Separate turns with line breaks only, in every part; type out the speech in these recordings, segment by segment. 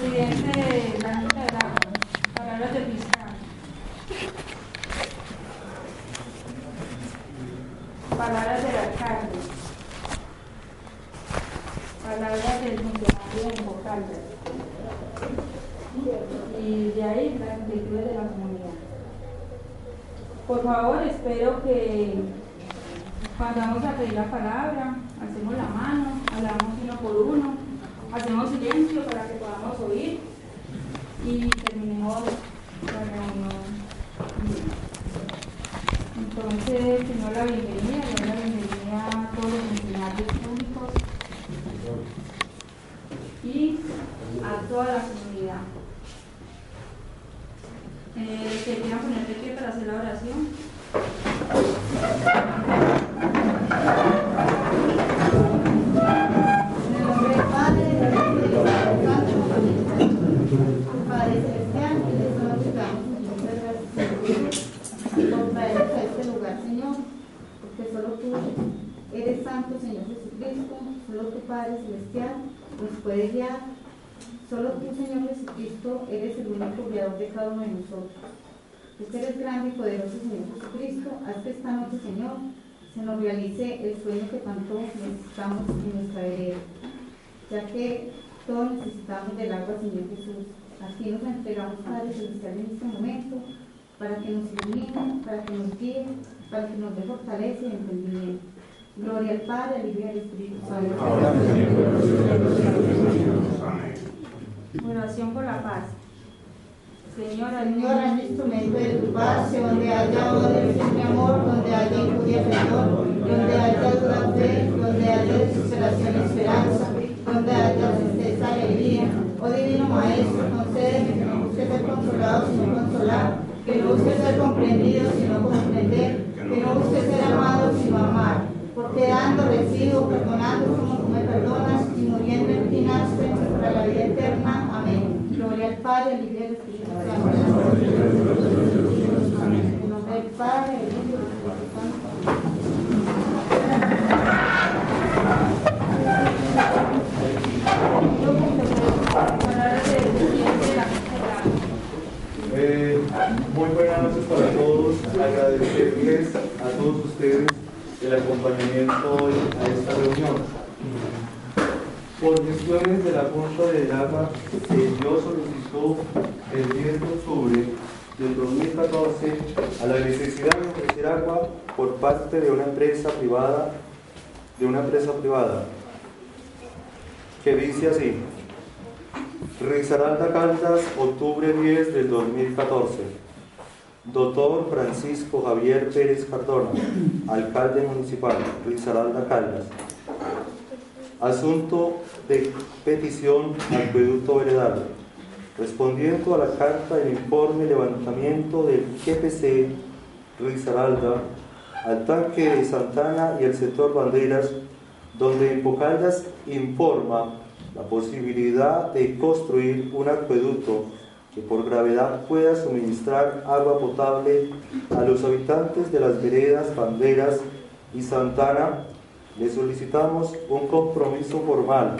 presidente de la Junta Agua, palabras del fiscal. Palabras del alcalde. Palabras del funcionario de Bocaldas. Y de ahí las inquietudes de la comunidad. Por favor, espero que cuando vamos a pedir la palabra, hacemos la mano, hablamos uno por uno, hacemos silencio para que podamos oír y terminemos la reunión. Entonces, señor, la bienvenida, le la bienvenida a todos los funcionarios públicos y a toda la comunidad. Eh, ¿Se quieran poner de pie para hacer la oración?
En el nombre del Padre, del Hijo y del Espíritu Santo. Padre celestial, que les damos muchas gracias por traernos a este lugar, Señor, porque solo tú eres santo, Señor Jesucristo, solo tu Padre celestial nos puede guiar, solo tú, Señor Jesucristo, eres el único creador de cada uno de nosotros. Tú eres grande y poderoso, Señor Jesucristo, haz que esta noche, Señor, se nos realice el sueño que tanto necesitamos en nuestra vereda, ya que todos necesitamos del agua, Señor Jesús. Así nos entregamos, Padre Celestial, en este momento, para que nos ilumine, para que nos guíe, para que nos dé fortaleza y entendimiento. Gloria al Padre, al Hijo y al Espíritu Santo.
Oración por la paz. Señora,
Señor, haz instrumento de tu paz, donde haya odio, siempre amor, donde haya injuria, perdón, donde haya duda, fe, donde haya desesperación, esperanza, donde haya tristeza, alegría. Oh Divino Maestro, concédeme que no busque ser consolado, sino consolar, que no busque ser comprendido, sino comprender, que no busque ser amado, sino amar. Porque dando, recibo, perdonando como tú me perdonas, y muriendo en ti nace para la vida eterna. Amén. Gloria al Padre, al Hijo y al Espíritu Santo. Nombre del Padre, Hijo Espíritu Santo.
Eh, muy buenas noches para todos. Agradecerles a todos ustedes el acompañamiento hoy a esta reunión. Por gestiones de la Junta del Agua, se dio solicitó el 10 de octubre del 2014 a la necesidad de ofrecer agua por parte de una empresa privada, de una empresa privada, que dice así. Risaralda Caldas, octubre 10 del 2014. Doctor Francisco Javier Pérez Cardona, alcalde municipal, Risaralda Caldas. Asunto de petición acueducto veredal. Respondiendo a la carta del informe levantamiento del GPC Risaralda al tanque de Santana y el sector Banderas, donde Empocaldas informa la posibilidad de construir un acueducto que por gravedad pueda suministrar agua potable a los habitantes de las veredas Banderas y Santana, le solicitamos un compromiso formal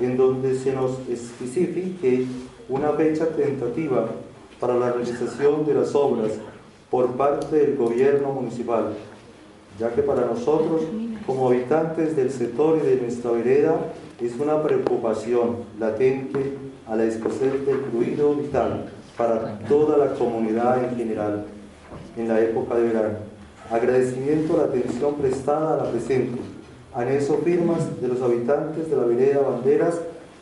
en donde se nos especifique una fecha tentativa para la realización de las obras por parte del gobierno municipal, ya que para nosotros, como habitantes del sector y de nuestra vereda, es una preocupación latente a la escasez del fluido vital para toda la comunidad en general en la época de verano. Agradecimiento a la atención prestada a la presente. Anexo firmas de los habitantes de la vereda Banderas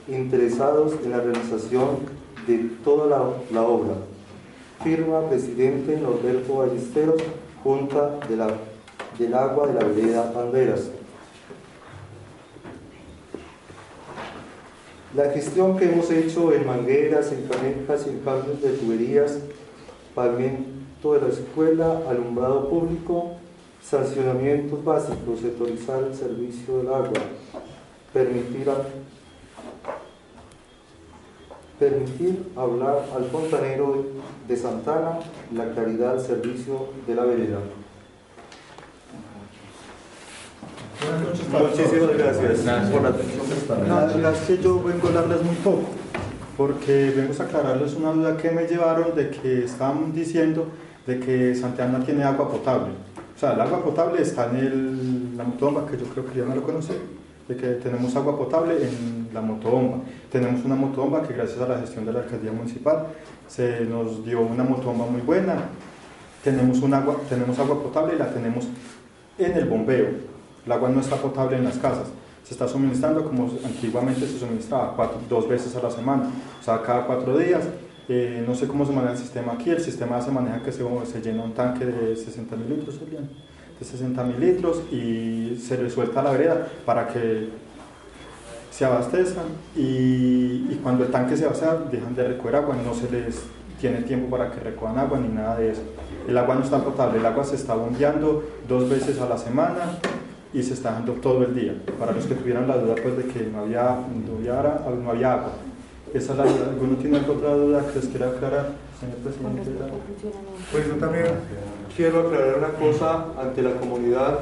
interesados en la realización de toda la, la obra. Firma presidente Norberto Ballesteros, Junta de la, del Agua de la vereda Banderas. La gestión que hemos hecho en mangueras, en canejas y en cambios de tuberías, pavimento de la escuela, alumbrado público, sancionamientos básicos, autorizar el servicio del agua, permitir, permitir hablar al fontanero de Santana la claridad al servicio de la vereda.
Buenas noches para
Muchísimas
todos.
gracias por la atención prestada.
La verdad es que yo vengo a hablarles muy poco. porque vengo a aclararles una duda que me llevaron de que estaban diciendo de que Santa Ana tiene agua potable. O sea, el agua potable está en el, la motobomba, que yo creo que ya no lo conocí, de que tenemos agua potable en la motobomba. Tenemos una motobomba que gracias a la gestión de la alcaldía municipal se nos dio una motobomba muy buena. Tenemos, un agua, tenemos agua potable y la tenemos en el bombeo. El agua no está potable en las casas. Se está suministrando como antiguamente se suministraba, cuatro, dos veces a la semana, o sea, cada cuatro días. Eh, no sé cómo se maneja el sistema aquí, el sistema se maneja que se, se llena un tanque de 60 mil litros, de 60 mil litros y se le suelta la vereda para que se abastezcan y, y cuando el tanque se vacía dejan de recoger agua, no se les tiene tiempo para que recojan agua ni nada de eso. El agua no está potable, el agua se está bombeando dos veces a la semana y se está dando todo el día. Para los que tuvieran la duda pues, de que no había, no había, no había agua. Esa es la duda. ¿Alguno tiene alguna otra duda que les quiera aclarar, señor presidente?
Pues yo también quiero aclarar una cosa ante la comunidad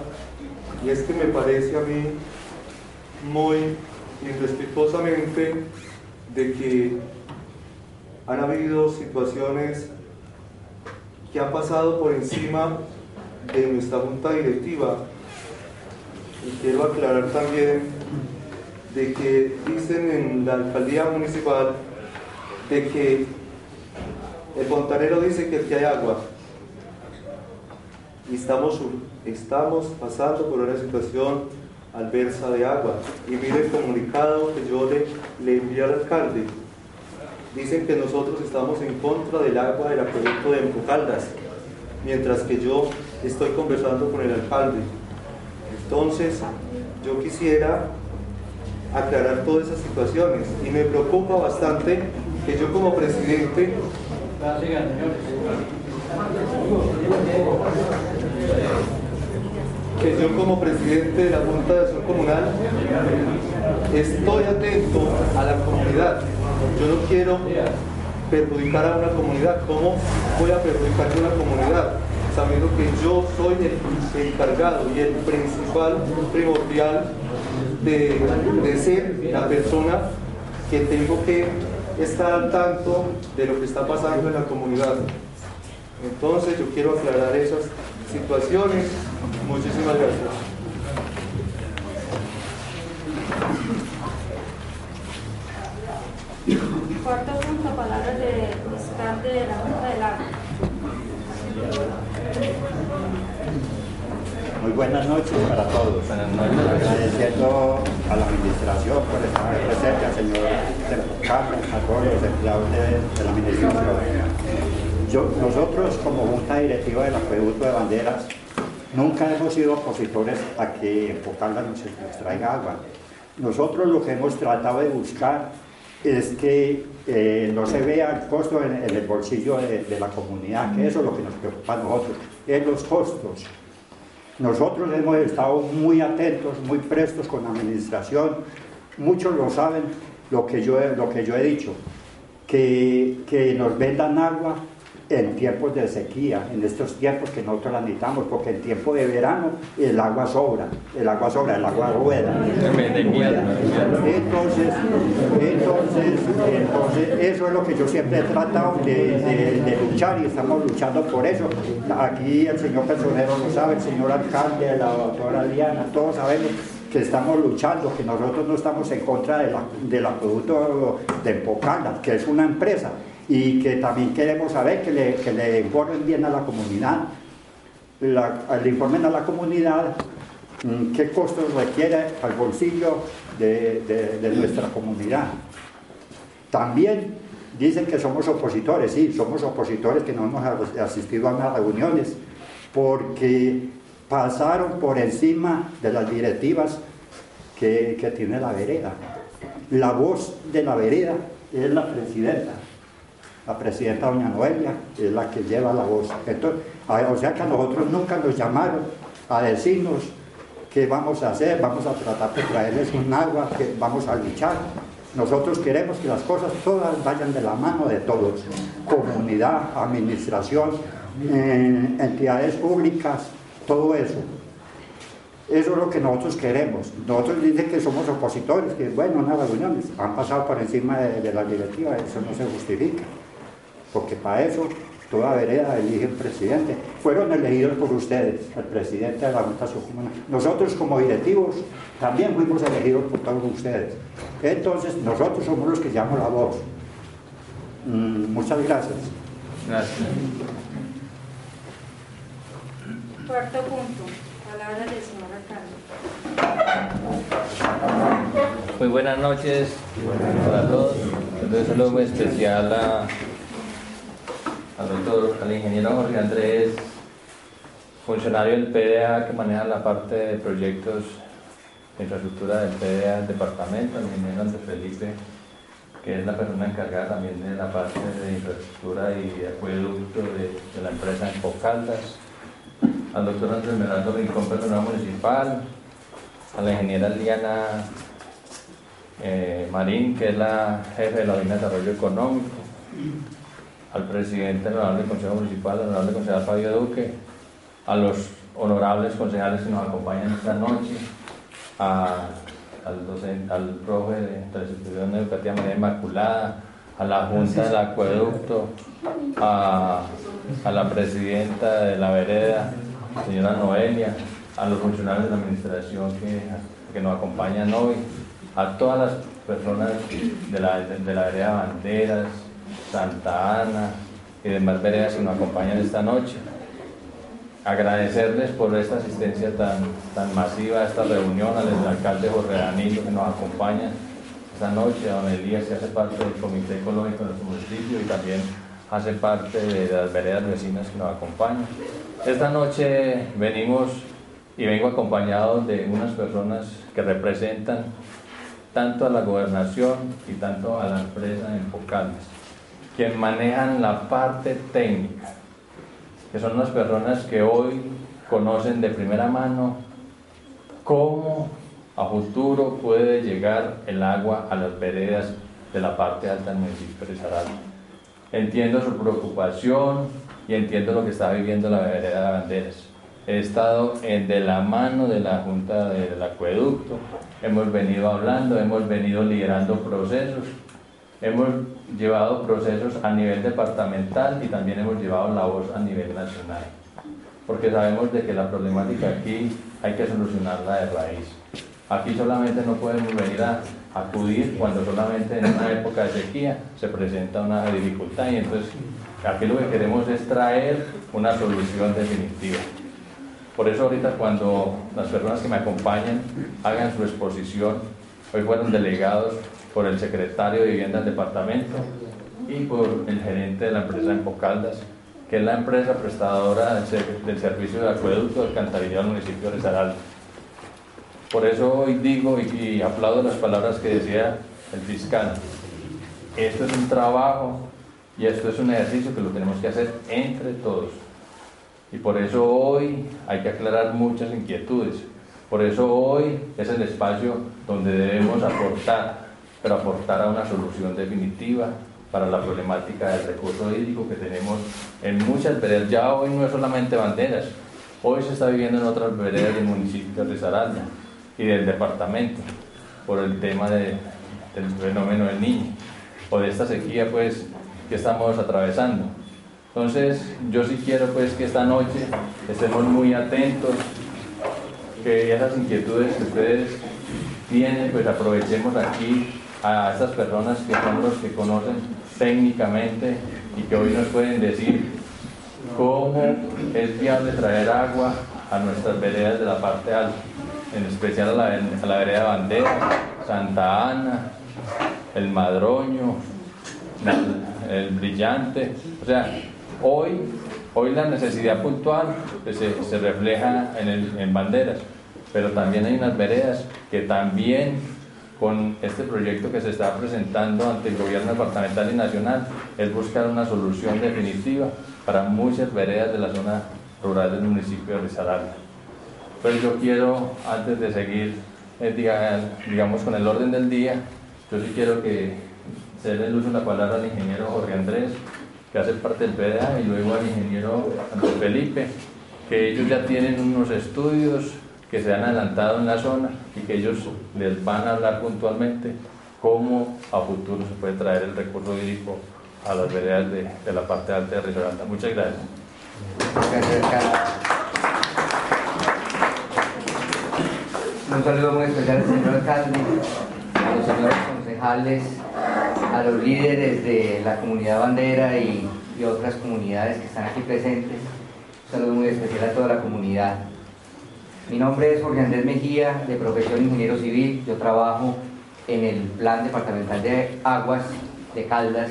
y es que me parece a mí muy irrespetuosamente de que han habido situaciones que han pasado por encima de nuestra junta directiva y quiero aclarar también de que dicen en la alcaldía municipal de que el fontanero dice que aquí hay agua. Y estamos, estamos pasando por una situación adversa de agua. Y mire el comunicado que yo le, le envié al alcalde. Dicen que nosotros estamos en contra del agua del acueducto de Empocaldas mientras que yo estoy conversando con el alcalde entonces, yo quisiera aclarar todas esas situaciones y me preocupa bastante que yo como presidente que yo como presidente de la Junta de Acción Comunal estoy atento a la comunidad. Yo no quiero perjudicar a una comunidad. ¿Cómo voy a perjudicar a una comunidad? Sabiendo que yo soy el encargado y el principal, primordial de, de ser la persona que tengo que estar al tanto de lo que está pasando en la comunidad. Entonces yo quiero aclarar esas situaciones. Muchísimas gracias.
Cuarto punto, palabras de fiscal de la Junta del Agua.
Muy buenas noches para todos. Agradeciendo a la administración por estar presente, al señor Carlos, a todos los empleados de, la administración. nosotros, como Junta Directiva del Acueducto de Banderas, nunca hemos sido opositores a que Pocalda nos, nos traiga agua. Nosotros lo que hemos tratado de buscar es que eh, no se vea el costo en, el bolsillo de, la comunidad, que eso es lo que nos preocupa a nosotros, es los costos. Nosotros hemos estado muy atentos, muy prestos con la administración, muchos lo saben, lo que yo, lo que yo he dicho, que, que nos vendan agua en tiempos de sequía, en estos tiempos que nosotros la necesitamos, porque en tiempo de verano el agua sobra, el agua sobra, el agua rueda. Entonces, entonces, entonces eso es lo que yo siempre he tratado de, luchar y estamos luchando por eso. Aquí el señor personero lo sabe, el señor alcalde, la doctora Liana, todos sabemos que estamos luchando, que nosotros no estamos en contra de la, del acueducto de Empocana, que es una empresa, y que también queremos saber que le, que le informen bien a la comunidad, le informen a la comunidad mm, qué costos requiere al bolsillo de, de, nuestra comunidad. También dicen que somos opositores, sí, somos opositores que no hemos asistido a unas reuniones porque pasaron por encima de las directivas que, que tiene la vereda. La voz de la vereda es la presidenta la presidenta doña Noelia es la que lleva la voz. Entonces, o sea que a nosotros nunca nos llamaron a decirnos qué vamos a hacer, vamos a tratar de traerles un agua, que vamos a luchar. Nosotros queremos que las cosas todas vayan de la mano de todos, comunidad, administración, eh, entidades públicas, todo eso. Eso es lo que nosotros queremos. Nosotros dicen que somos opositores, que bueno, unas reuniones han pasado por encima de, de la directiva, eso no se justifica. Porque para eso toda vereda elige un presidente. Fueron elegidos por ustedes, el presidente de la Junta Subcomunal. Nosotros como directivos también fuimos elegidos por todos ustedes. Entonces nosotros somos los que llamamos la voz. Mm, muchas gracias.
Gracias.
Cuarto punto, palabra del señor alcalde.
Muy buenas noches para todos. Un saludo muy especial a, al doctor, al ingeniero Jorge Andrés, funcionario del PDA que maneja la parte de proyectos de infraestructura del PDA del departamento, al ingeniero Andrés Felipe, que es la persona encargada también de la parte de infraestructura y de acueducto de, la empresa en Pocaldas, al doctor Andrés Meraldo Rincón, personal municipal, a la ingeniera Liana eh, Marín, que es la jefe de la Oficina de Desarrollo Económico, al presidente del Honorable Consejo Municipal, al Honorable Concejal Fabio Duque, a los honorables concejales que nos acompañan esta noche, a- al, al profe de la institución educativa María Inmaculada, a la Junta del Acueducto, a, a la presidenta de la vereda, señora Noelia, a los funcionarios de la administración que, que nos acompañan hoy, a todas las personas de la, de la vereda Banderas, Santa Ana y demás veredas que nos acompañan esta noche. Agradecerles por esta asistencia tan, tan masiva a esta reunión, al alcalde Jorge Danilo que nos acompaña esta noche, a don Elías que hace parte del Comité Ecológico de nuestro municipio y también hace parte de las veredas vecinas que nos acompañan. Esta noche venimos y vengo acompañado de unas personas que representan tanto a la gobernación y tanto a la empresa en Pocaldas, que manejan la parte técnica, que son las personas que hoy conocen de primera mano cómo a futuro puede llegar el agua a las veredas de la parte alta del municipio de Risaralda. Entiendo su preocupación y entiendo lo que está viviendo la vereda de Banderas. He estado en- de la mano de la Junta del Acueducto, hemos venido hablando, hemos venido liderando procesos, hemos llevado procesos a nivel departamental y también hemos llevado la voz a nivel nacional, porque sabemos de que la problemática aquí hay que solucionarla de raíz. Aquí solamente no podemos venir a acudir cuando solamente en una época de sequía se presenta una dificultad y entonces aquí lo que queremos es traer una solución definitiva. Por eso ahorita cuando las personas que me acompañan hagan su exposición, hoy fueron delegados por el secretario de Vivienda del departamento y por el gerente de la empresa en Pocaldas, que es la empresa prestadora del, ser- del servicio de acueducto del alcantarillado del municipio de Risaralda. Por eso hoy digo y aplaudo las palabras que decía el fiscal. Esto es un trabajo y esto es un ejercicio que lo tenemos que hacer entre todos. Y por eso hoy hay que aclarar muchas inquietudes. Por eso hoy es el espacio donde debemos aportar, pero aportar a una solución definitiva para la problemática del recurso hídrico que tenemos en muchas veredas. Ya hoy no es solamente banderas, hoy se está viviendo en otras veredas del municipio de Risaralda y del departamento por el tema de- del fenómeno del niño o de esta sequía pues que estamos atravesando. Entonces, yo sí quiero pues que esta noche estemos muy atentos, que esas inquietudes que ustedes tienen, pues aprovechemos aquí a estas personas que son los que conocen técnicamente y que hoy nos pueden decir cómo es viable traer agua a nuestras veredas de la parte alta, en especial a la, vereda Bandera, Santa Ana, el Madroño, el Brillante. O sea, hoy, hoy la necesidad puntual pues, se, se refleja en, en banderas, pero también hay unas veredas que también con este proyecto que se está presentando ante el gobierno departamental y nacional es buscar una solución definitiva para muchas veredas de la zona rural del municipio de Risaralda. Pero yo quiero, antes de seguir, eh, diga- digamos, con el orden del día, yo sí quiero que se le uso la palabra al ingeniero Jorge Andrés, que hace parte del PDA, y luego al ingeniero Andrés Felipe, que ellos ya tienen unos estudios que se han adelantado en la zona y que ellos les van a hablar puntualmente cómo a futuro se puede traer el recurso hídrico a las veredas de, la parte alta de Risaralda. Muchas gracias.
Un saludo muy especial al señor alcalde, a los señores concejales, a los líderes de la comunidad bandera y otras comunidades que están aquí presentes. Un saludo muy especial a toda la comunidad. Mi nombre es Jorge Andrés Mejía, de profesión ingeniero civil. Yo trabajo en el Plan Departamental de Aguas de Caldas,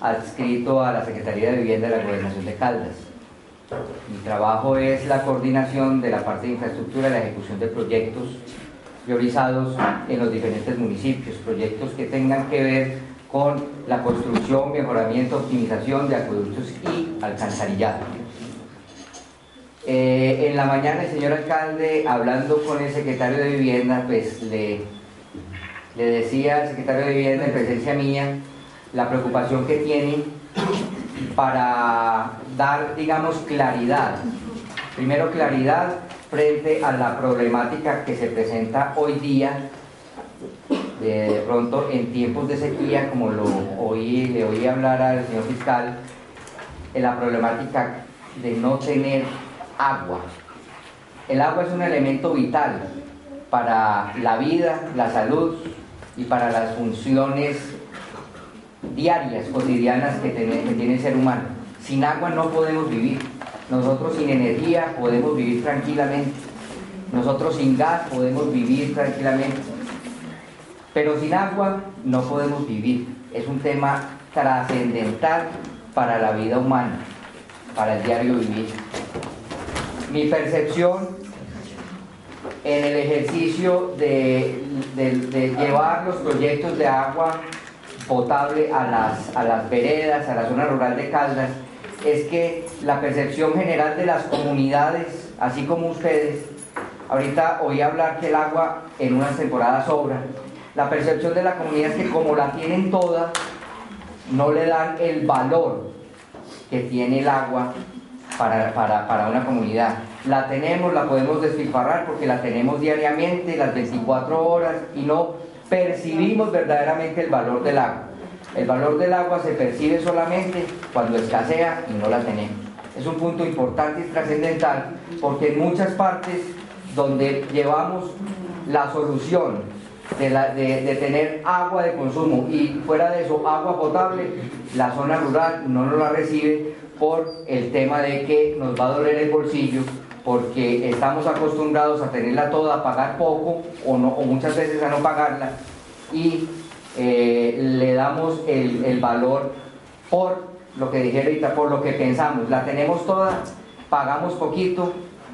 adscrito a la Secretaría de Vivienda de la Gobernación de Caldas. Mi trabajo es la coordinación de la parte de infraestructura y la ejecución de proyectos priorizados en los diferentes municipios, proyectos que tengan que ver con la construcción, mejoramiento, optimización de acueductos y alcantarillado. Eh, en la mañana el señor alcalde, hablando con el secretario de Vivienda, pues le, le decía al secretario de Vivienda en presencia mía la preocupación que tiene para dar, digamos, claridad. Primero, claridad frente a la problemática que se presenta hoy día, de, pronto en tiempos de sequía, como lo oí, le oí hablar al señor fiscal, en la problemática de no tener agua. El agua es un elemento vital para la vida, la salud y para las funciones diarias, cotidianas que tiene, el ser humano. Sin agua no podemos vivir. Nosotros sin energía podemos vivir tranquilamente. Nosotros sin gas podemos vivir tranquilamente. Pero sin agua no podemos vivir. Es un tema trascendental para la vida humana, para el diario vivir. Mi percepción en el ejercicio de, llevar los proyectos de agua potable a las, a las veredas, a la zona rural de Caldas, es que la percepción general de las comunidades, así como ustedes, ahorita oí hablar que el agua en unas temporadas sobra, la percepción de la comunidad es que como la tienen toda, no le dan el valor que tiene el agua para, para, para, una comunidad. La tenemos, la podemos despilfarrar porque la tenemos diariamente, las 24 horas, y no percibimos verdaderamente el valor del agua. El valor del agua se percibe solamente cuando escasea y no la tenemos. Es un punto importante y trascendental porque en muchas partes donde llevamos la solución de, la, de, de, tener agua de consumo y fuera de eso agua potable, la zona rural no nos la recibe por el tema de que nos va a doler el bolsillo porque estamos acostumbrados a tenerla toda, a pagar poco o, muchas veces a no pagarla y eh, le damos el, valor por lo que dije ahorita, por lo que pensamos. La tenemos toda, pagamos poquito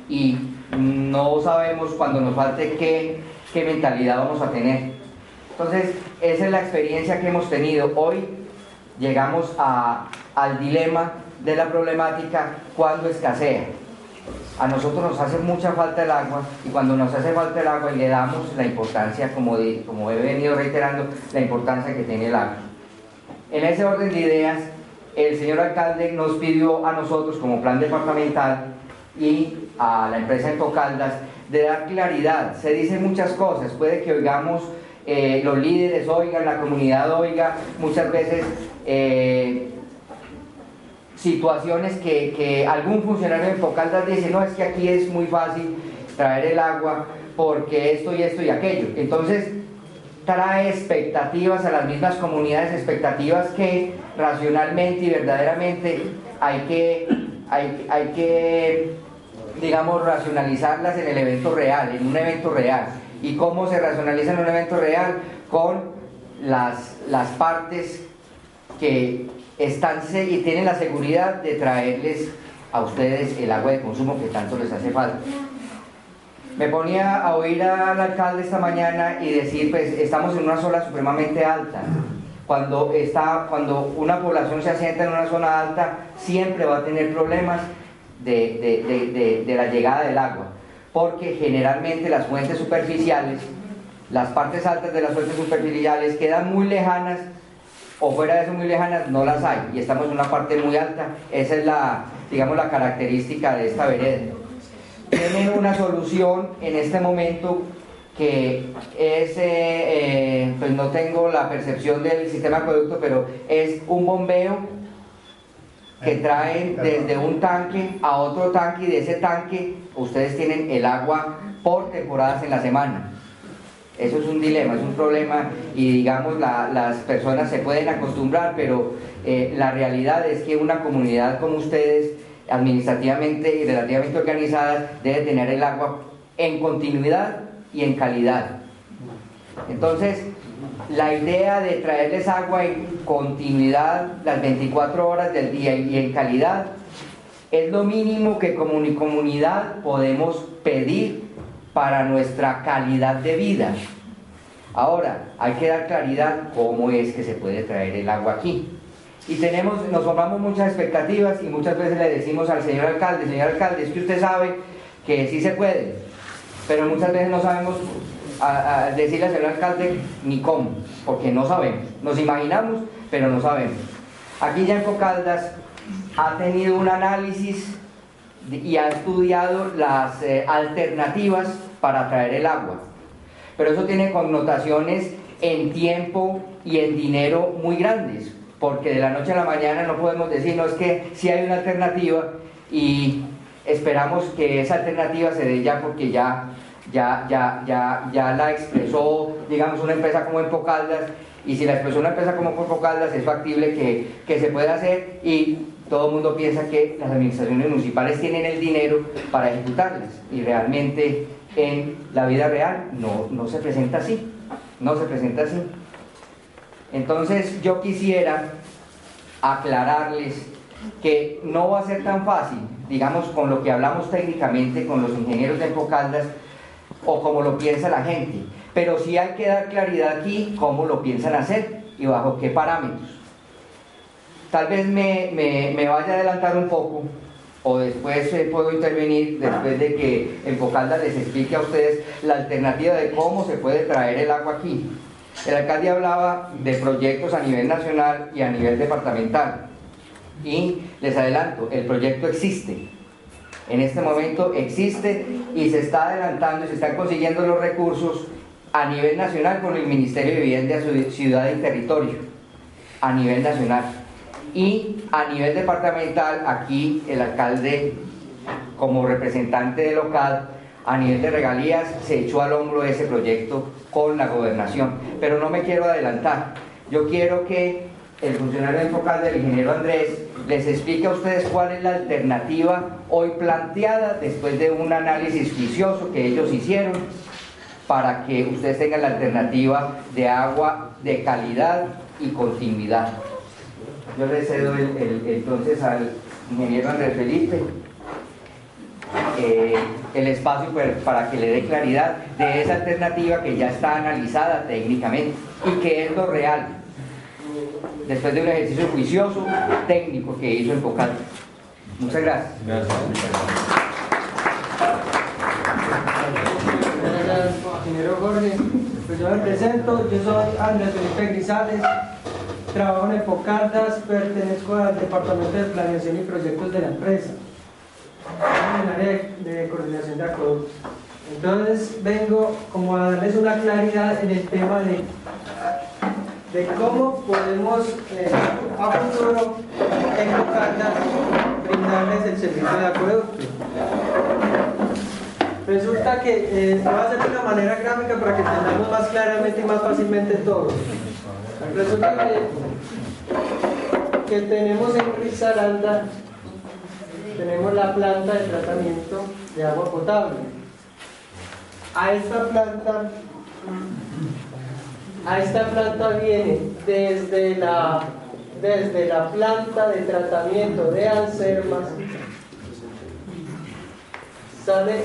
y no sabemos cuando nos falte qué, qué mentalidad vamos a tener. Entonces, esa es la experiencia que hemos tenido. Hoy llegamos al dilema de la problemática cuando escasea. A nosotros nos hace mucha falta el agua y cuando nos hace falta el agua le damos la importancia, como, de, como he venido reiterando, la importancia que tiene el agua. En ese orden de ideas, el señor alcalde nos pidió a nosotros como plan departamental y a la empresa Tocaldas de dar claridad. Se dicen muchas cosas, puede que oigamos, eh, los líderes oigan, la comunidad oiga, muchas veces eh, situaciones que, que, algún funcionario en Tocaldas dice, no, es que aquí es muy fácil traer el agua porque esto y esto y aquello. Entonces, trae expectativas a las mismas comunidades, expectativas que racionalmente y verdaderamente hay que, hay, hay que digamos, racionalizarlas en el evento real, en un evento real. ¿Y cómo se racionaliza en un evento real? Con las, las partes que están y tienen la seguridad de traerles a ustedes el agua de consumo que tanto les hace falta. Me ponía a oír al alcalde esta mañana y decir, pues estamos en una zona supremamente alta. Cuando, está, cuando una población se asienta en una zona alta, siempre va a tener problemas de, de, de, de, la llegada del agua, porque generalmente las fuentes superficiales, las partes altas de las fuentes superficiales quedan muy lejanas o fuera de eso muy lejanas no las hay y estamos en una parte muy alta, esa es la, digamos, la característica de esta vereda. tienen una solución en este momento que es, eh, eh, pues no tengo la percepción del sistema de acueducto, pero es un bombeo que traen desde un tanque a otro tanque y de ese tanque ustedes tienen el agua por temporadas en la semana. Eso es un dilema, es un problema y digamos la- las personas se pueden acostumbrar, pero eh, la realidad es que una comunidad como ustedes, administrativamente y relativamente organizadas, debe tener el agua en continuidad y en calidad. Entonces, la idea de traerles agua en continuidad las 24 horas del día y en calidad es lo mínimo que como uni- comunidad podemos pedir para nuestra calidad de vida. Ahora, hay que dar claridad cómo es que se puede traer el agua aquí. Y tenemos, nos formamos muchas expectativas y muchas veces le decimos al señor alcalde, señor alcalde, es que usted sabe que sí se puede, pero muchas veces no sabemos decirle al señor alcalde ni cómo, porque no sabemos. Nos imaginamos, pero no sabemos. Aquí ya en Cocaldas ha tenido un análisis y ha estudiado las eh, alternativas para traer el agua. Pero eso tiene connotaciones en tiempo y en dinero muy grandes, porque de la noche a la mañana no podemos decir, no es que sí hay una alternativa y esperamos que esa alternativa se dé ya porque ya, ya, ya, ya, ya la expresó, digamos, una empresa como Empocaldas, y si la expresó una empresa como Empocaldas es factible que, que se pueda hacer y todo el mundo piensa que las administraciones municipales tienen el dinero para ejecutarlas y realmente en la vida real no, no se presenta así, no se presenta así. Entonces yo quisiera aclararles que no va a ser tan fácil, digamos, con lo que hablamos técnicamente con los ingenieros de Empocaldas o como lo piensa la gente, pero sí hay que dar claridad aquí cómo lo piensan hacer y bajo qué parámetros. Tal vez me, me- me vaya a adelantar un poco o después eh, puedo intervenir después de que Empocaldas les explique a ustedes la alternativa de cómo se puede traer el agua aquí. El alcalde hablaba de proyectos a nivel nacional y a nivel departamental. Y les adelanto, el proyecto existe. En este momento existe y se está adelantando y se están consiguiendo los recursos a nivel nacional con el Ministerio de Vivienda, Ciu- Ciudad y Territorio. A nivel nacional. Y a nivel departamental, aquí el alcalde, como representante del local, a nivel de regalías, se echó al hombro ese proyecto con la gobernación. Pero no me quiero adelantar. Yo quiero que el funcionario del focal del ingeniero Andrés les explique a ustedes cuál es la alternativa hoy planteada después de un análisis juicioso que ellos hicieron para que ustedes tengan la alternativa de agua de calidad y continuidad. Yo le cedo el- el- entonces al ingeniero Andrés Felipe eh, el espacio per- para que le dé claridad de esa alternativa que ya está analizada técnicamente y que es lo real, después de un ejercicio juicioso técnico que hizo en Focal. Muchas gracias.
Gracias.
Gracias, ingeniero Jorge. Pues yo me presento, yo soy Andrés Felipe Grisales, trabajo en Epocaldas, pertenezco al Departamento de Planeación y Proyectos de la empresa, en el área de, coordinación de acueductos. Entonces vengo como a darles una claridad en el tema de, de cómo podemos eh, a futuro en Epocaldas brindarles el servicio de acueducto. Resulta que eh, voy a hacer de una manera gráfica para que entendamos más claramente y más fácilmente todo. Resulta que, que tenemos en Risaralda, tenemos la planta de tratamiento de agua potable. A esta planta, a esta planta viene desde la, desde la planta de tratamiento de Ansermas sale,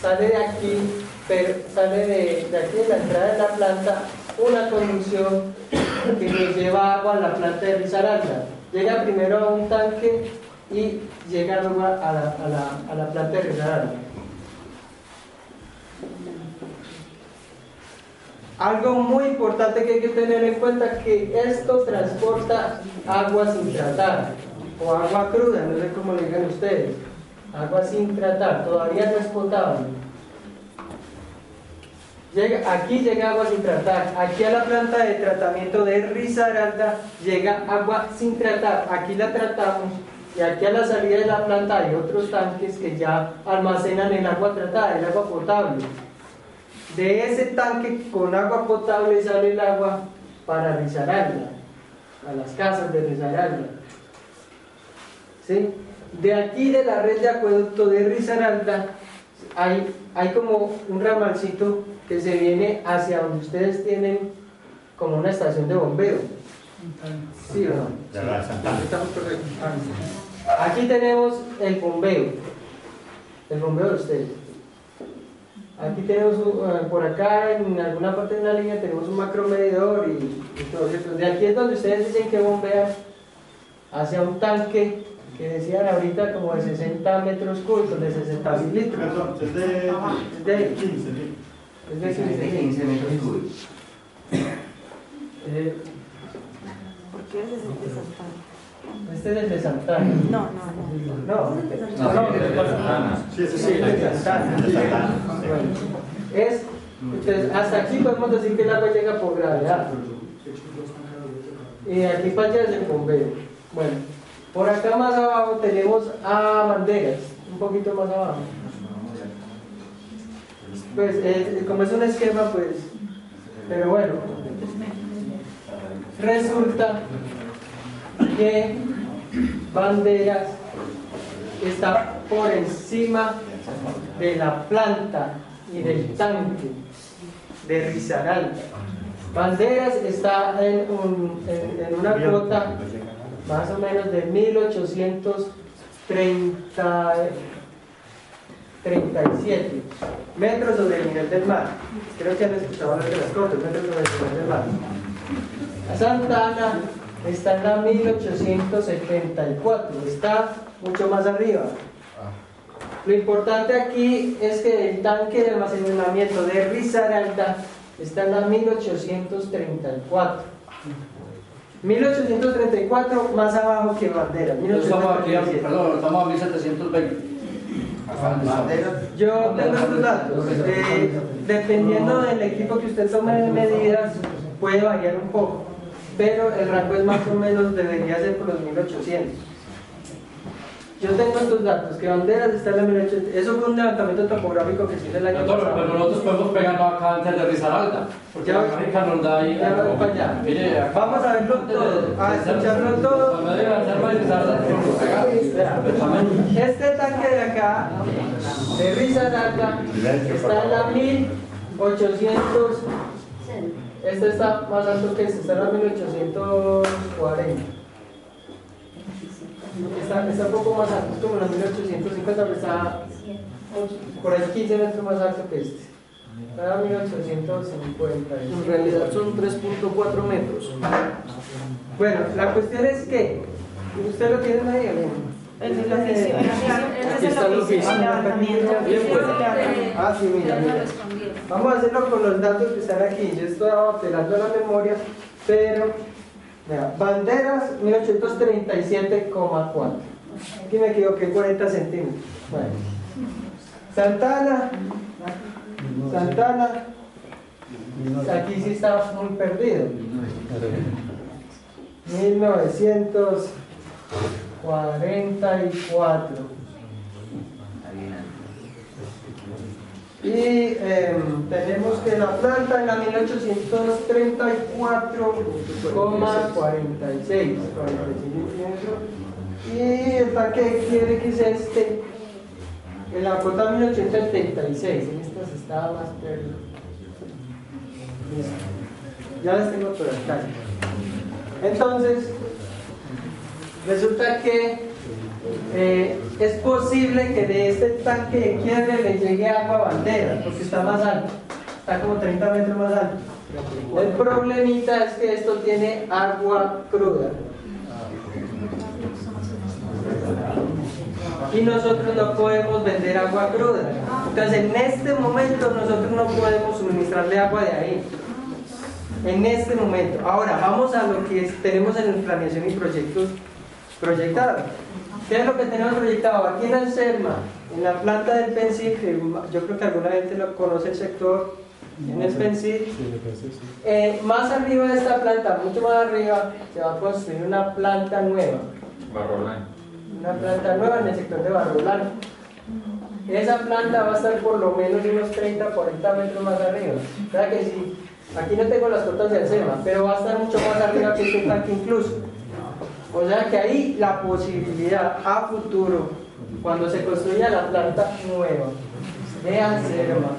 sale de aquí, pero sale de, de aquí de la entrada de la planta una conducción que nos lleva agua a la planta de Risaralda. Llega primero a un tanque y llega luego a la, a la, a la planta de Risaralda. Algo muy importante que hay que tener en cuenta es que esto transporta agua sin tratar o agua cruda, no sé cómo le digan ustedes. agua sin tratar, todavía no es potable. Llega, aquí llega agua sin tratar, aquí a la planta de tratamiento de Risaralda llega agua sin tratar, aquí la tratamos y aquí a la salida de la planta hay otros tanques que ya almacenan el agua tratada, el agua potable. De ese tanque con agua potable sale el agua para Risaralda, a las casas de Risaralda. ¿Sí? De aquí de la red de acueducto de Risaralda hay, hay como un ramalcito que se viene hacia donde ustedes tienen como una estación de bombeo. ¿Sí o no? Aquí tenemos el bombeo, el bombeo de ustedes. Aquí tenemos, eh, por acá en alguna parte de la línea tenemos un macromedidor y, y todo eso. De aquí es donde ustedes dicen que bombean hacia un tanque que decían ahorita como de 60 metros cúbicos, de 60 mil litros.
Perdón, es de,
Es de,
15 mil.
Es de
Es de
15
15 metros cúbicos.
Eh,
¿Por qué es de Santana?
Este es el de Santana.
No, no, no.
No,
No,
no,
sí, de Santana.
Sí, ese
Sí, el de Santana. Bueno, es, entonces, hasta aquí podemos decir que el agua llega por gravedad. Y aquí para allá es el bombeo. Bueno, por acá más abajo tenemos a banderas, un poquito más abajo. Pues, eh, como es un esquema, pues, pero bueno, resulta que banderas está por encima de la planta y del tanque de Risaralda. Banderas está en, un- en- una cuota más o menos de 1837 metros sobre el nivel del mar. Creo que han escuchado hablar de las cotas, metros sobre el nivel del mar. Santa Ana está en la 1874, está mucho más arriba. Lo importante aquí es que el tanque de almacenamiento de Risaralda está en la 1834. 1834 más abajo que Bandera.
Estamos aquí,
1837.
perdón, estamos a 1720.
Yo tengo estos datos. Eh, dependiendo del equipo que usted tome de medidas, puede variar un poco. Pero el rango es más o menos, debería ser por los 1800. Yo tengo estos datos, que banderas está en la 1800. Eso fue un levantamiento topográfico que se hizo el año pasado.
pero nosotros podemos pegarnos acá antes de Risaralda. Porque
Ya-
la gráfica nos da ahí.
ya voy para allá.
Mire, acá.
Vamos a verlo todo, a escucharlo todo.
Cuando diga de Risaralda.
Este tanque de acá, de Risaralda, está en la 1800. Este está más alto que este, está en la 1840. Está, está un poco más alto, es como la 1850, pero está por ahí 15 metros más alto que este. Está la 1850.
En realidad son 3.4 metros.
Bueno, la cuestión es que, ¿usted lo tiene ahí, Elena?
El del oficio, el oficio, este
está
el oficio,
pues.
el levantamiento.
Ah, sí, mira, mira. Vamos a hacerlo con los datos que están aquí. Yo estaba apelando a la memoria, pero banderas 1837,4. Aquí me equivoqué 40 centímetros. Bueno. Santana, Santana, aquí sí está muy perdido. 1944. Y em, tenemos que la planta en la 1834,46 y el tanque quiere que es este en la cuota 1876 en estas estaba más perdido ya las tengo por acá. Entonces resulta que eh, es posible que de este tanque de quiebre le llegue agua bandera, porque está más alto, está como 30 metros más alto. El problemita es que esto tiene agua cruda. Y nosotros no podemos vender agua cruda. Entonces en este momento nosotros no podemos suministrarle agua de ahí. En este momento. Ahora vamos a lo que tenemos en planeación y proyectos proyectado. ¿Qué es lo que tenemos proyectado? Aquí en Anselma, en la planta del Pensil, que yo creo que alguna gente lo conoce el sector, en el Pensil, eh, más arriba de esta planta, mucho más arriba, se va a construir una planta nueva.
Barrolán.
Una planta nueva en el sector de Barrolán. Esa planta va a estar por lo menos unos 30, 40 metros más arriba. O sea que si, aquí no tengo las cotas de Anselma, pero va a estar mucho más arriba que este tanque incluso. O sea que ahí la posibilidad a futuro, cuando se construya la planta nueva de Anselma,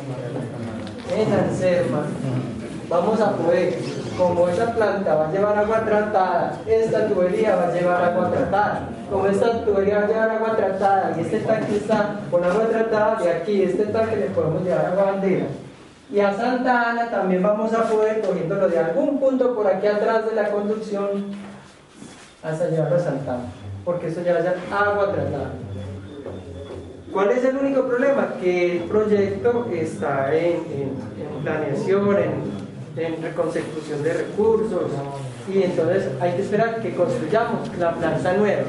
en vamos a poder, como esa planta va a llevar agua tratada, esta tubería va a llevar agua tratada. Como esta tubería va a llevar agua tratada y este tanque está con agua tratada, de aquí este tanque le podemos llevar agua bandera. Y a Santa Ana también vamos a poder, cogiéndolo de algún punto por aquí atrás de la conducción, hasta llevarlo a Santa Ana, porque eso ya va a ser agua tratada. ¿Cuál es el único problema? Que el proyecto está en, en- en planeación, en, en reconsecución de recursos, y entonces hay que esperar que construyamos la planta nueva.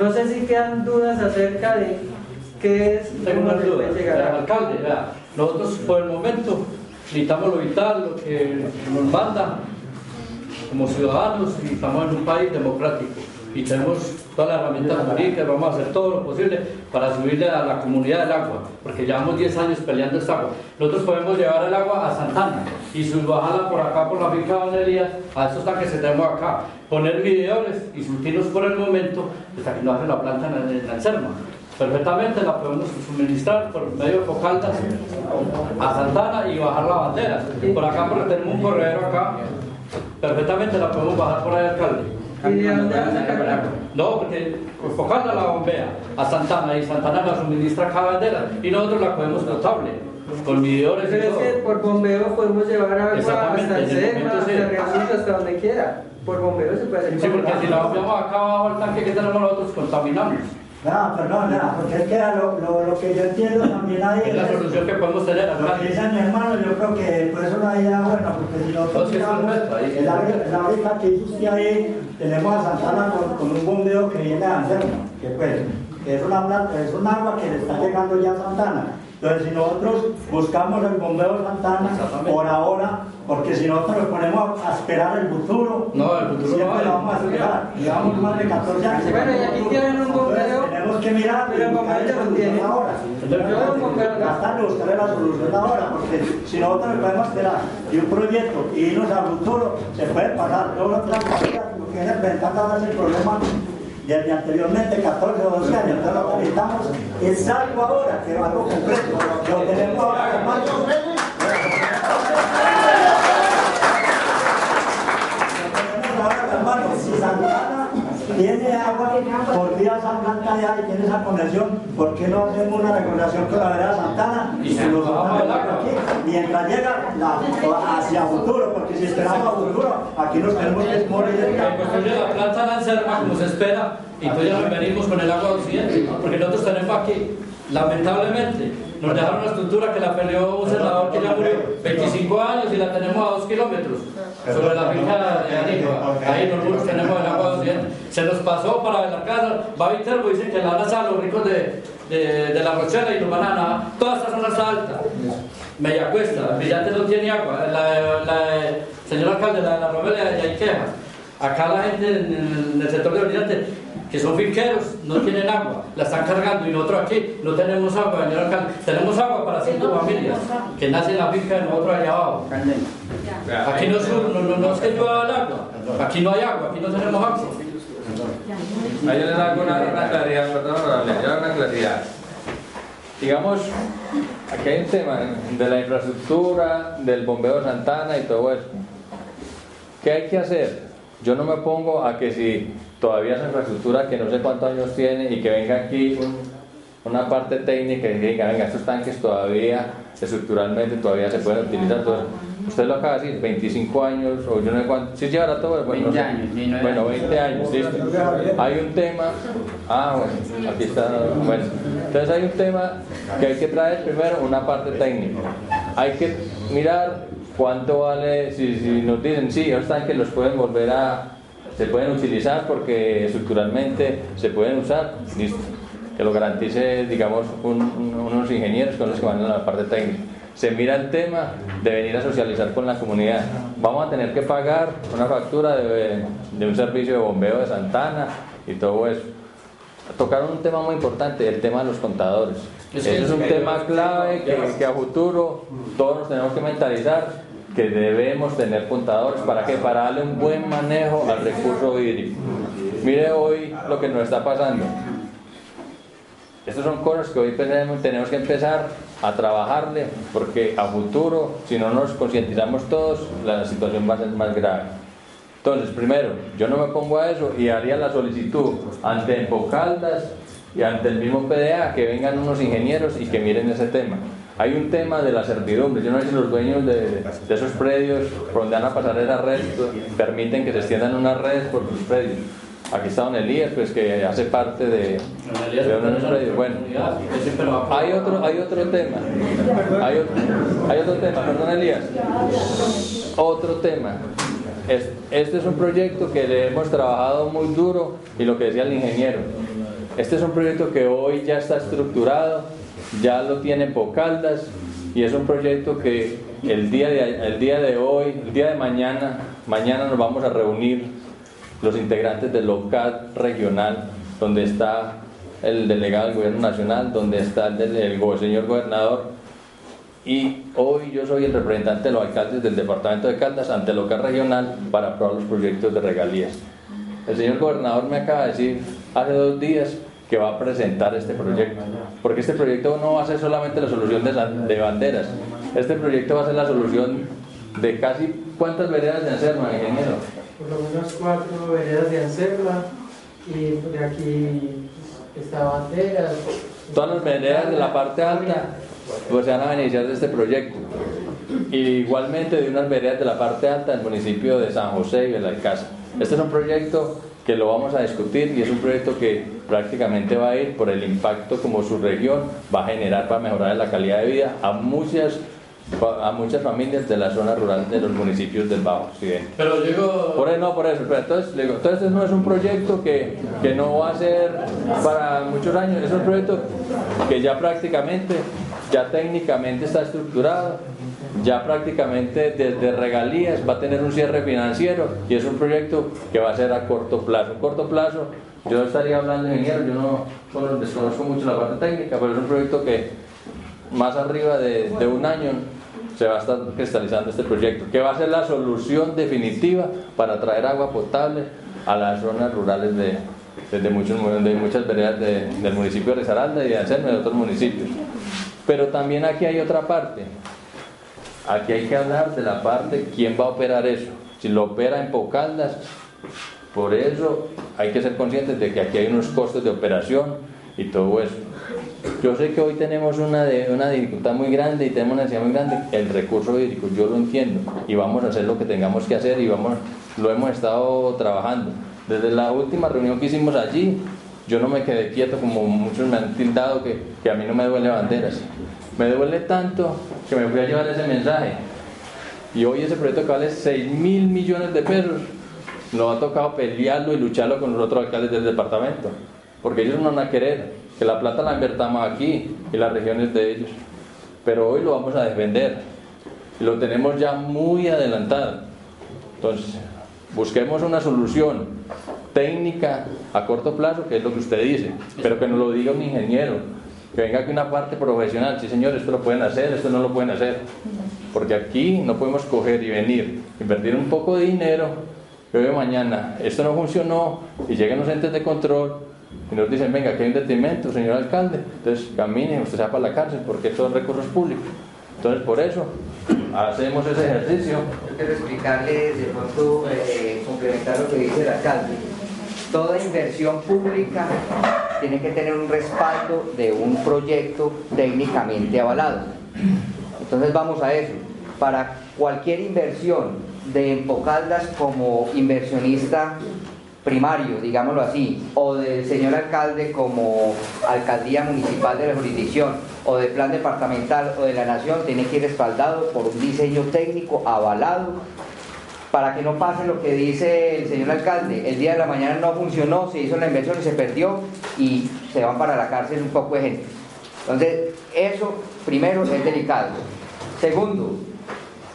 No sé si quedan dudas acerca de qué es
Tengo
puede
dudas.
llegar a-
Alcalde, nosotros por el momento necesitamos lo vital, lo que nos manda como ciudadanos y estamos en un país democrático y tenemos todas las herramientas jurídicas, vamos a hacer todo lo posible para subirle a la comunidad del agua, porque llevamos 10 años peleando esta agua. Nosotros podemos llevar el agua a Santana y subbajarla por acá por la finca de Don Elías, a estos tanques que tenemos acá, poner medidores y surtirnos por el momento hasta que no hace la planta en, en Anselma. Perfectamente la podemos suministrar por medio de focaldas a Santana y bajar la bandera. Por acá porque tenemos un corredor acá, perfectamente la podemos bajar por ahí alcalde.
¿Y de dónde a el?
No, porque Focalda la bombea a Santana y Santana la suministra acá a bandera y nosotros la podemos potable con medidores y
Pero es
todo.
que por bombeo podemos llevar agua hasta el
el momento
hasta
sí.
Río hasta donde quiera. Por bombeo se puede hacer.
Sí, porque si la bombeamos acá abajo al tanque que tenemos nosotros, contaminamos.
No, perdón, no, porque es que lo, lo, lo que yo entiendo también hay
Es la solución que podemos tener,
Lo que dice mi hermano, yo creo que por eso no hay nada bueno, porque si nosotros miramos, el área que dice usted ahí, tenemos a Santana con, con un bombeo que viene de Anselmo, que pues, que es una planta, es un agua que le está llegando ya a Santana. Entonces, si nosotros buscamos el bombeo de Santana por ahora, porque si nosotros nos ponemos a esperar el futuro,
No, el futuro
siempre lo vamos a esperar. Llevamos más de 14 años.
Bueno, y aquí tienen un bombeo.
Entonces, tenemos que mirar
Pero
buscar
bombeo ya
la
lo tiene.
solución ahora. De buscarle la solución ahora, porque si nosotros nos podemos esperar de un proyecto y irnos al futuro, se puede pasar todos los tramos, porque es el ventaja el problema desde anteriormente 14 o 12 años. Entonces lo necesitamos es algo ahora, que es algo concreto. Lo tenemos ahora, hermano. Ahora, hermano, si Santana tiene agua por vía San Blanca allá y tiene esa conexión, ¿por qué no hacemos una recomendación con la vereda Santana
Y se nos agua.
aquí mientras llega la- hacia futuro? Porque si esperamos a futuro, aquí nos tenemos que morir de
Que construye la planta de Anselma como se espera y entonces ya venimos con el agua occidente, porque nosotros tenemos aquí, lamentablemente, nos dejaron una estructura que la peleó un senador que ya murió 25 años y la tenemos a 2 kilómetros sobre la finca de Aníbal. Ahí nosotros tenemos el agua occidente. Se nos pasó para la casa, va Viterbo dice que la van a a los ricos de, de, de la Rochela y los van a nadar. Toda esta zona está alta. Media cuesta, Brillante no tiene agua. La, la, señor alcalde, la de la Romelia ya hay quejas. Acá la gente en el, en el sector de Brillante, que son finqueros, no tienen agua, la están cargando y nosotros aquí no tenemos agua, señor alcalde. Tenemos agua para cinco familias que nacen en la finca de nosotros allá abajo. Aquí no, es- no, no, no es que llueva el agua, aquí no hay agua, aquí no tenemos agua.
Ahí yo les hago una, una claridad, perdón, hago una claridad. Digamos, aquí hay un tema de la infraestructura, del bombeo Santana y todo eso. ¿Qué hay que hacer? Yo no me pongo a que si todavía esa infraestructura que no sé cuántos años tiene y que venga aquí un- una parte técnica y diga, venga, estos tanques todavía, estructuralmente todavía se pueden utilizar. Usted lo acaba de decir, 25 años o yo no sé cuánto, si llevará todo, bueno, no
20
sé.
años, 19
bueno,
años.
20 años, listo. Hay un tema, ah, bueno, aquí está, bueno. Entonces hay un tema que hay que traer primero una parte técnica. Hay que mirar cuánto vale, si, si nos dicen, sí, esos tanques los pueden volver a, se pueden utilizar porque estructuralmente se pueden usar, listo. Que lo garantice, digamos, un- un- unos ingenieros con los que van a la parte técnica. Se mira el tema de venir a socializar con la comunidad. Vamos a tener que pagar una factura de, de un servicio de bombeo de Santana y todo eso. Tocaron un tema muy importante, el tema de los contadores.
Es
es un tema clave que, que a futuro todos nos tenemos que mentalizar que debemos tener contadores para que para darle un buen manejo al recurso hídrico. Mire hoy lo que nos está pasando. Estas son cosas que hoy tenemos que empezar a trabajarle porque a futuro, si no nos concientizamos todos, la situación va a ser más grave. Entonces, primero, yo no me pongo a eso y haría la solicitud ante Empocaldas y ante el mismo PDA que vengan unos ingenieros y que miren ese tema. Hay un tema de la servidumbre. Yo no sé si los dueños de, de esos predios por donde van a pasar esa red permiten que se extiendan unas redes por sus predios. Aquí está Don Elías, pues que hace parte de, de uno de esos predios. Bueno, hay otro, hay otro tema. Hay otro, hay otro tema, perdón Elías. Otro tema. Es- Este es un proyecto que le hemos trabajado muy duro y lo que decía el ingeniero. Este es un proyecto que hoy ya está estructurado, ya lo tiene Pocaldas y es un proyecto que el día de, el día de hoy, el día de mañana, mañana nos vamos a reunir los integrantes del local regional, donde está el delegado del gobierno nacional, donde está el, señor gobernador, y hoy yo soy el representante de los alcaldes del departamento de Caldas ante el local regional para aprobar los proyectos de regalías. El señor gobernador me acaba de decir hace dos días que va a presentar este proyecto, porque este proyecto no va a ser solamente la solución de, banderas, este proyecto va a ser la solución de casi cuántas veredas de Anserma, ingeniero.
Por lo menos cuatro veredas de Ancerla y de aquí está Banderas.
Todas las veredas de la parte alta pues, se van a beneficiar de este proyecto. Y igualmente de unas veredas de la parte alta del municipio de San José y Belalcázar. Este es un proyecto que lo vamos a discutir y es un proyecto que prácticamente va a ir por el impacto como su región va a generar para mejorar la calidad de vida a muchas a muchas familias de la zona rural de los municipios del Bajo Occidente.
Pero digo,
Por eso, no, por eso. Pero entonces, le digo, entonces no es un proyecto que, que no va a ser para muchos años, es un proyecto que ya prácticamente, ya técnicamente está estructurado, ya prácticamente desde regalías va a tener un cierre financiero y es un proyecto que va a ser a corto plazo. Un corto plazo, yo estaría hablando de ingeniero, yo no bueno, desconozco mucho la parte técnica, pero es un proyecto que más arriba de, de un año se va a estar cristalizando este proyecto, que va a ser la solución definitiva para traer agua potable a las zonas rurales de, de, de muchos, de muchas veredas de- del municipio de Risaralda y de Anselmo y de otros municipios. Pero también aquí hay otra parte. Aquí hay que hablar de la parte, quién va a operar eso. Si lo opera en Pocaldas, por eso hay que ser conscientes de que aquí hay unos costos de operación y todo eso. Yo sé que hoy tenemos una, de- una dificultad muy grande y tenemos una necesidad muy grande, el recurso hídrico, yo lo entiendo y vamos a hacer lo que tengamos que hacer y vamos, lo hemos estado trabajando. Desde la última reunión que hicimos allí, yo no me quedé quieto como muchos me han tildado que, que a mí no me duele banderas. Me duele tanto que me fui a llevar ese mensaje. Y hoy ese proyecto que vale 6 mil millones de pesos, nos ha tocado pelearlo y lucharlo con los otros alcaldes del departamento. Porque ellos no van a querer que la plata la invertamos aquí y las regiones de ellos. Pero hoy lo vamos a defender. Y lo tenemos ya muy adelantado. Entonces, busquemos una solución técnica a corto plazo, que es lo que usted dice, pero que nos lo diga un ingeniero, que venga aquí una parte profesional, sí señor, esto lo pueden hacer, esto no lo pueden hacer, porque aquí no podemos coger y venir, invertir un poco de dinero, que hoy mañana esto no funcionó y llegan los entes de control y nos dicen, venga, aquí hay un detrimento, señor alcalde, entonces camine, usted se va para la cárcel, porque son recursos públicos. Entonces, por eso, hacemos ese ejercicio.
Yo quiero explicarles, de pronto, eh, complementar lo que dice el alcalde. Toda inversión pública tiene que tener un respaldo de un proyecto técnicamente avalado. Entonces vamos a eso. Para cualquier inversión de Empocaldas como inversionista primario, digámoslo así, o del señor alcalde como alcaldía municipal de la jurisdicción, o del plan departamental o de la nación, tiene que ir respaldado por un diseño técnico avalado para que no pase lo que dice el señor alcalde. El día de la mañana no funcionó, se hizo la inversión y se perdió y se van para la cárcel un poco de gente. Entonces, eso primero es delicado. Segundo,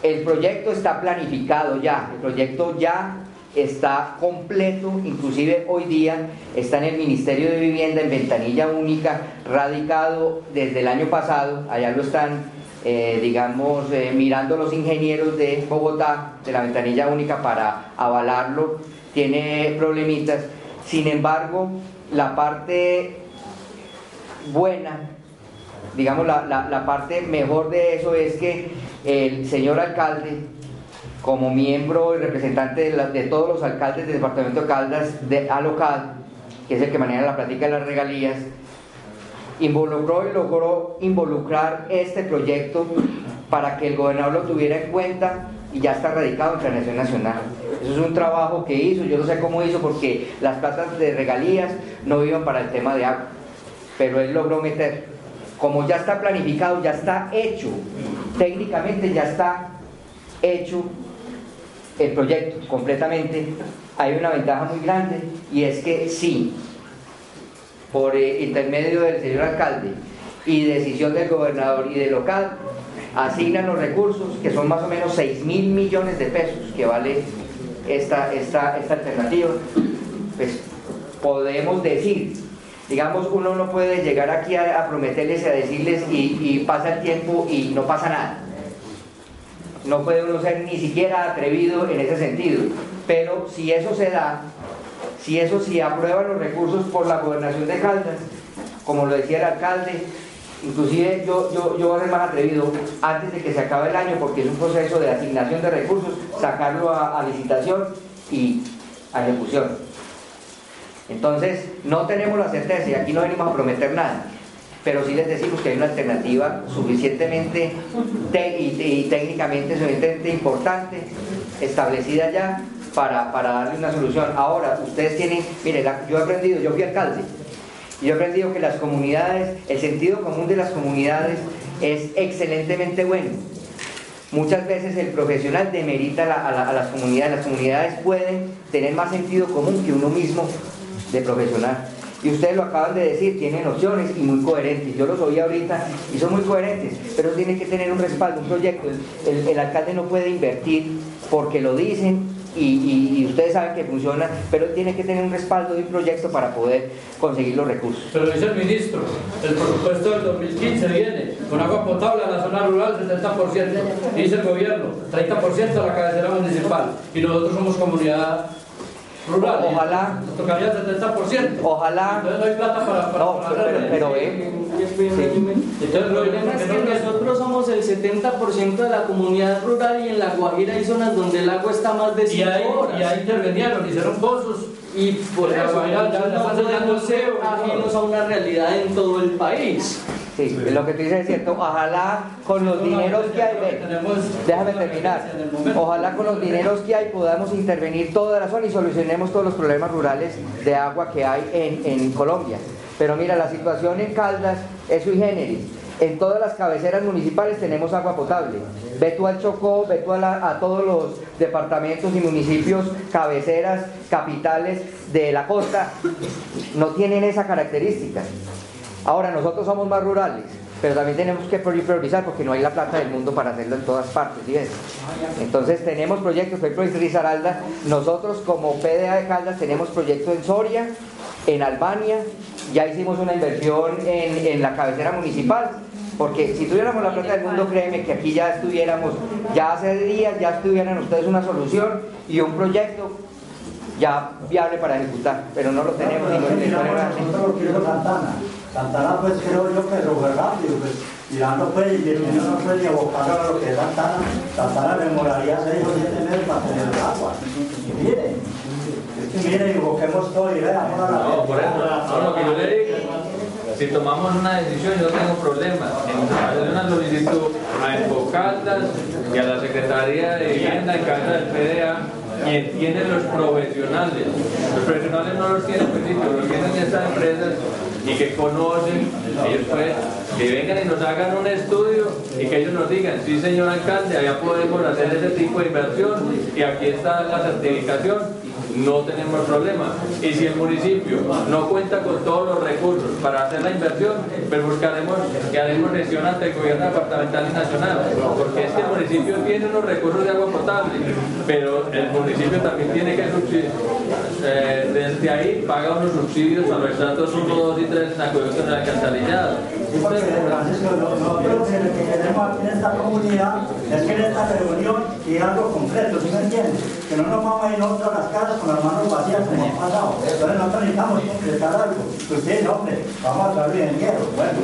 el proyecto está planificado ya, el proyecto ya está completo, inclusive hoy día está en el Ministerio de Vivienda en ventanilla única, radicado desde el año pasado, allá lo están, eh, digamos, eh, mirando los ingenieros de Bogotá, de la ventanilla única para avalarlo, tiene problemitas, sin embargo, la parte buena, digamos, la, la- parte mejor de eso es que el señor alcalde como miembro y representante de, la- de todos los alcaldes del departamento de Caldas de Alocal, que es el que maneja la práctica de las regalías, involucró y logró involucrar este proyecto para que el gobernador lo tuviera en cuenta y ya está radicado en Planeación Nacional. Eso es un trabajo que hizo, yo no sé cómo hizo porque las platas de regalías no iban para el tema de agua, pero él logró meter. Como ya está planificado, ya está hecho, técnicamente ya está hecho el proyecto completamente, hay una ventaja muy grande y es que sí, por eh, intermedio del señor alcalde y decisión del gobernador y del local, asignan los recursos, que son más o menos 6 mil millones de pesos que vale esta, esta, esta alternativa, pues podemos decir, digamos, uno no puede llegar aquí a, prometerles y a decirles y pasa el tiempo y no pasa nada no puede uno ser ni siquiera atrevido en ese sentido. Pero si eso se da, si eso si aprueban los recursos por la gobernación de Caldas, como lo decía el alcalde, inclusive yo, yo, yo voy a ser más atrevido antes de que se acabe el año, porque es un proceso de asignación de recursos, sacarlo a, licitación y a ejecución. Entonces, no tenemos la certeza y aquí no venimos a prometer nada, pero sí les decimos que hay una alternativa suficientemente te- y, y técnicamente suficientemente importante, establecida ya, para, para darle una solución. Ahora, ustedes tienen, mire, yo he aprendido, yo fui alcalde, y he aprendido que las comunidades, el sentido común de las comunidades es excelentemente bueno. Muchas veces el profesional demerita la- a la- a las comunidades. Las comunidades pueden tener más sentido común que uno mismo de profesional. Y ustedes lo acaban de decir, tienen opciones y muy coherentes. Yo los oí ahorita y son muy coherentes, pero tienen que tener un respaldo, un proyecto. El alcalde no puede invertir porque lo dicen y, y- y ustedes saben que funciona, pero tiene que tener un respaldo de un proyecto para poder conseguir los recursos.
Pero dice el ministro, el presupuesto del 2015 viene con agua potable a la zona rural 70%, dice el gobierno, 30% a la cabecera municipal y nosotros somos comunidad rural.
Ojalá.
Nos tocaría el 70%.
Ojalá.
Entonces no hay plata para... para
No,
para
pero, pero ve,
Entonces,
El problema es que nosotros somos el 70% de la comunidad rural y en La Guajira hay zonas donde el agua está más de
Y
5
ahí,
horas.
y ahí intervinieron, hicieron pozos.
Y por
La
eso
Guajira ya
no
le están sellando
podemos
el
ser
río y todo.
ajenos a una realidad en todo el país.
Sí, lo que tú dices es cierto. Ojalá con los dineros que hay, ve, déjame terminar. Ojalá con los dineros que hay podamos intervenir toda la zona y solucionemos todos los problemas rurales de agua que hay en, en Colombia. Pero mira, la situación en Caldas es sui generis. En todas las cabeceras municipales tenemos agua potable. Ve tú al Chocó, ve tú a, la- a todos los departamentos y municipios, cabeceras, capitales de la costa, no tienen esa característica. Ahora, nosotros somos más rurales, pero también tenemos que priorizar porque no hay la plata del mundo para hacerlo en todas partes. ¿sí? Entonces, tenemos proyectos, por ejemplo, en nosotros como PDA de Caldas tenemos proyectos en Soria, en Albania, ya hicimos una inversión en, en la cabecera municipal, porque si tuviéramos la plata del mundo, créeme que aquí ya estuviéramos, ya hace días ya estuvieran ustedes una solución y un proyecto ya viable para ejecutar, pero no lo tenemos y y
Nosotros lo quiero Santana. Santana pues creo yo que lo rápido, pues mirando pues y el niño no fue ni abocado a lo que es Santana. Santana demoraría seis o siete meses para tener el agua. Y mire, es que mire, invoquemos todo y veamos a la
No, por eso, no, lo que yo le digo, si tomamos una decisión, yo no tengo problema en una solicitud a Enfocaldas y a la Secretaría de Vivienda en casa del PDA y entienden los profesionales. Los profesionales no los tienen principio, los tienen estas empresas y que conocen, ellos pues, que vengan y nos hagan un estudio y que ellos nos digan, sí señor alcalde, allá podemos hacer ese tipo de inversión y aquí está la certificación no tenemos problema. Y si el municipio no cuenta con todos los recursos para hacer la inversión, pues buscaremos que haremos gestión ante el gobierno departamental y nacional, porque es que el municipio tiene unos recursos de agua potable, pero el municipio también tiene que eh, desde ahí paga unos subsidios a los estratos 1, 2 y 3 en acueductos en alcantarillado.
Porque Francisco, nosotros lo que queremos aquí en esta comunidad es que en esta reunión y algo concreto, ¿sí me entiendes? Que no nos vamos a ir nosotros a las casas con las manos vacías como ha pasado. Entonces nosotros necesitamos concretar algo. Usted, no, hombre, vamos a traer dinero. Bueno,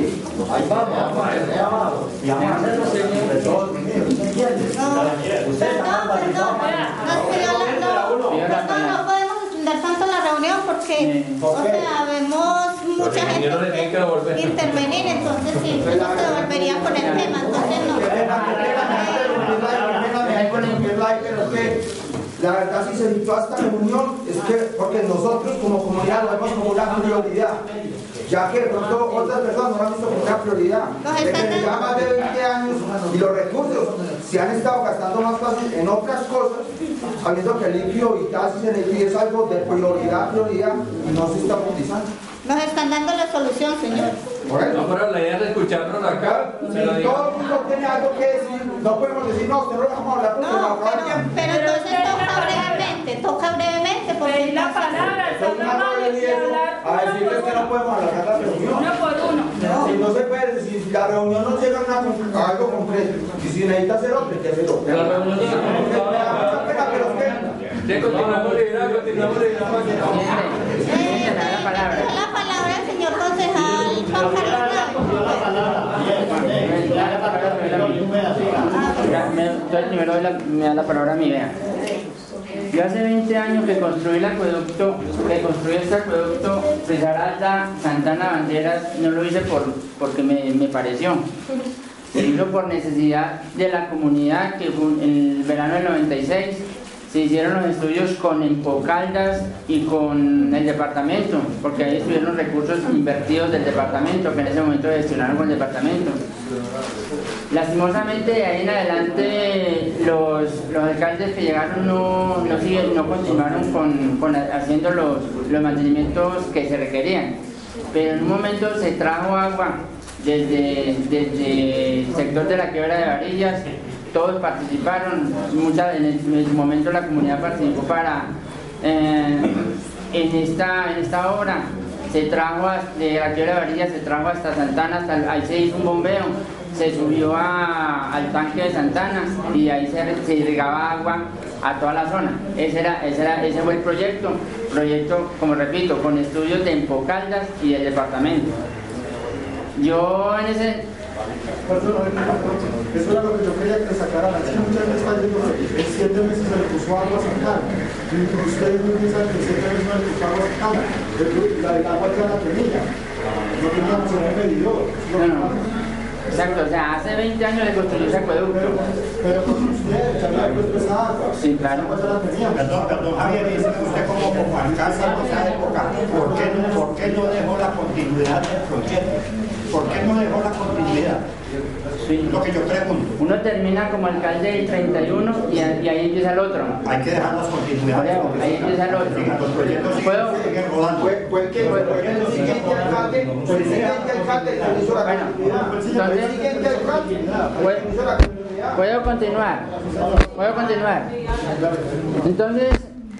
ahí vamos, vamos a hacer trabajo. Y vamos a hacerlo de todos unidos. Usted más
perdón. No, no, no podemos extender tanto la reunión porque, o sea, vemos mucha gente intervenir, entonces sí, uno se devolvería con el tema, entonces
que la verdad si se invitó a esta reunión es que porque nosotros como comunidad lo vemos como una prioridad ya que de pronto otras personas no lo han visto como una prioridad de que ya más de 20 años y los recursos se han estado gastando más fácil en otras cosas sabiendo que el limpio y taxis en el es algo de prioridad prioridad y no se está utilizando
nos están dando la solución, señor.
No, pero la idea es escucharnos acá.
si
se lo digo.
todo el mundo tiene algo que decir no podemos decir no, usted no lo vamos a hablar porque nos
No, pero, pero brevemente, toca brevemente porque la palabra,
a decirles que no podemos alargar la reunión.
Uno por uno.
Si no se puede, si la reunión no llega a, algo concreto, y si necesita hacer otro, hay que hacer otro.
La reunión no
pero
continuamos liderando, continuamos liderando.
Eh, la palabra el señor concejal Juan Carlos
me- Entonces primero doy la- me da la palabra a mi vea. Yo hace 20 años que construí el acueducto, que construí este acueducto Risaralda, Santana Banderas, no lo hice por, porque me, me pareció. Se hizo por necesidad de la comunidad que fue en el verano del 96 se hicieron los estudios con Empocaldas y con el departamento, porque ahí estuvieron recursos invertidos del departamento, que en ese momento gestionaron con el departamento. Lastimosamente de ahí en adelante los, los alcaldes que llegaron no, no, no continuaron con, con haciendo los, los mantenimientos que se requerían. Pero en un momento se trajo agua desde, desde el sector de la quiebra de varillas, todos participaron, mucha, en, su momento la comunidad participó para eh, en, esta, en esta obra se trajo de la quiebra de varillas, se trajo hasta Santana, hasta ahí se hizo un bombeo, se subió a- al tanque de Santana y ahí se, se irrigaba agua a toda la zona. Ese, era, ese, era, ese fue el proyecto, proyecto, como repito, con estudios de Empocaldas y del departamento. Yo en ese,
Eso era lo que yo quería que sacaran. Es que muchas veces están diciendo que en siete meses se le puso agua a Santana. Y ustedes no piensan que en siete meses no le puso agua a Santana. El- La, el agua ya la tenía. No teníamos un medidor.
No, no. Exacto, o sea, hace 20 años le construyó ese acueducto.
Pero con ustedes ya había puesto esa agua.
Sí, claro.
Esa agua ya la teníamos.
Perdón, perdón, Javier, dice que usted como, como alcalde en esa época, ¿por qué, no, ¿por qué no dejó la continuidad del proyecto? ¿Por qué no dejó la continuidad?
Sí.
Lo que yo pregunto.
Uno termina como alcalde del 31 y, y ahí empieza el otro.
Hay que dejar las continuidades.
Ahí empieza el otro.
Los proyectos
¿Puedo?
siguen rodando.
fue, fue que fue el siguiente alcalde, fue el siguiente alcalde que le hizo la
Bueno,
continuidad. Fue el
entonces-
siguiente alcalde el que le hizo la continuidad.
¿Puedo continuar? ¿Puedo continuar? Entonces,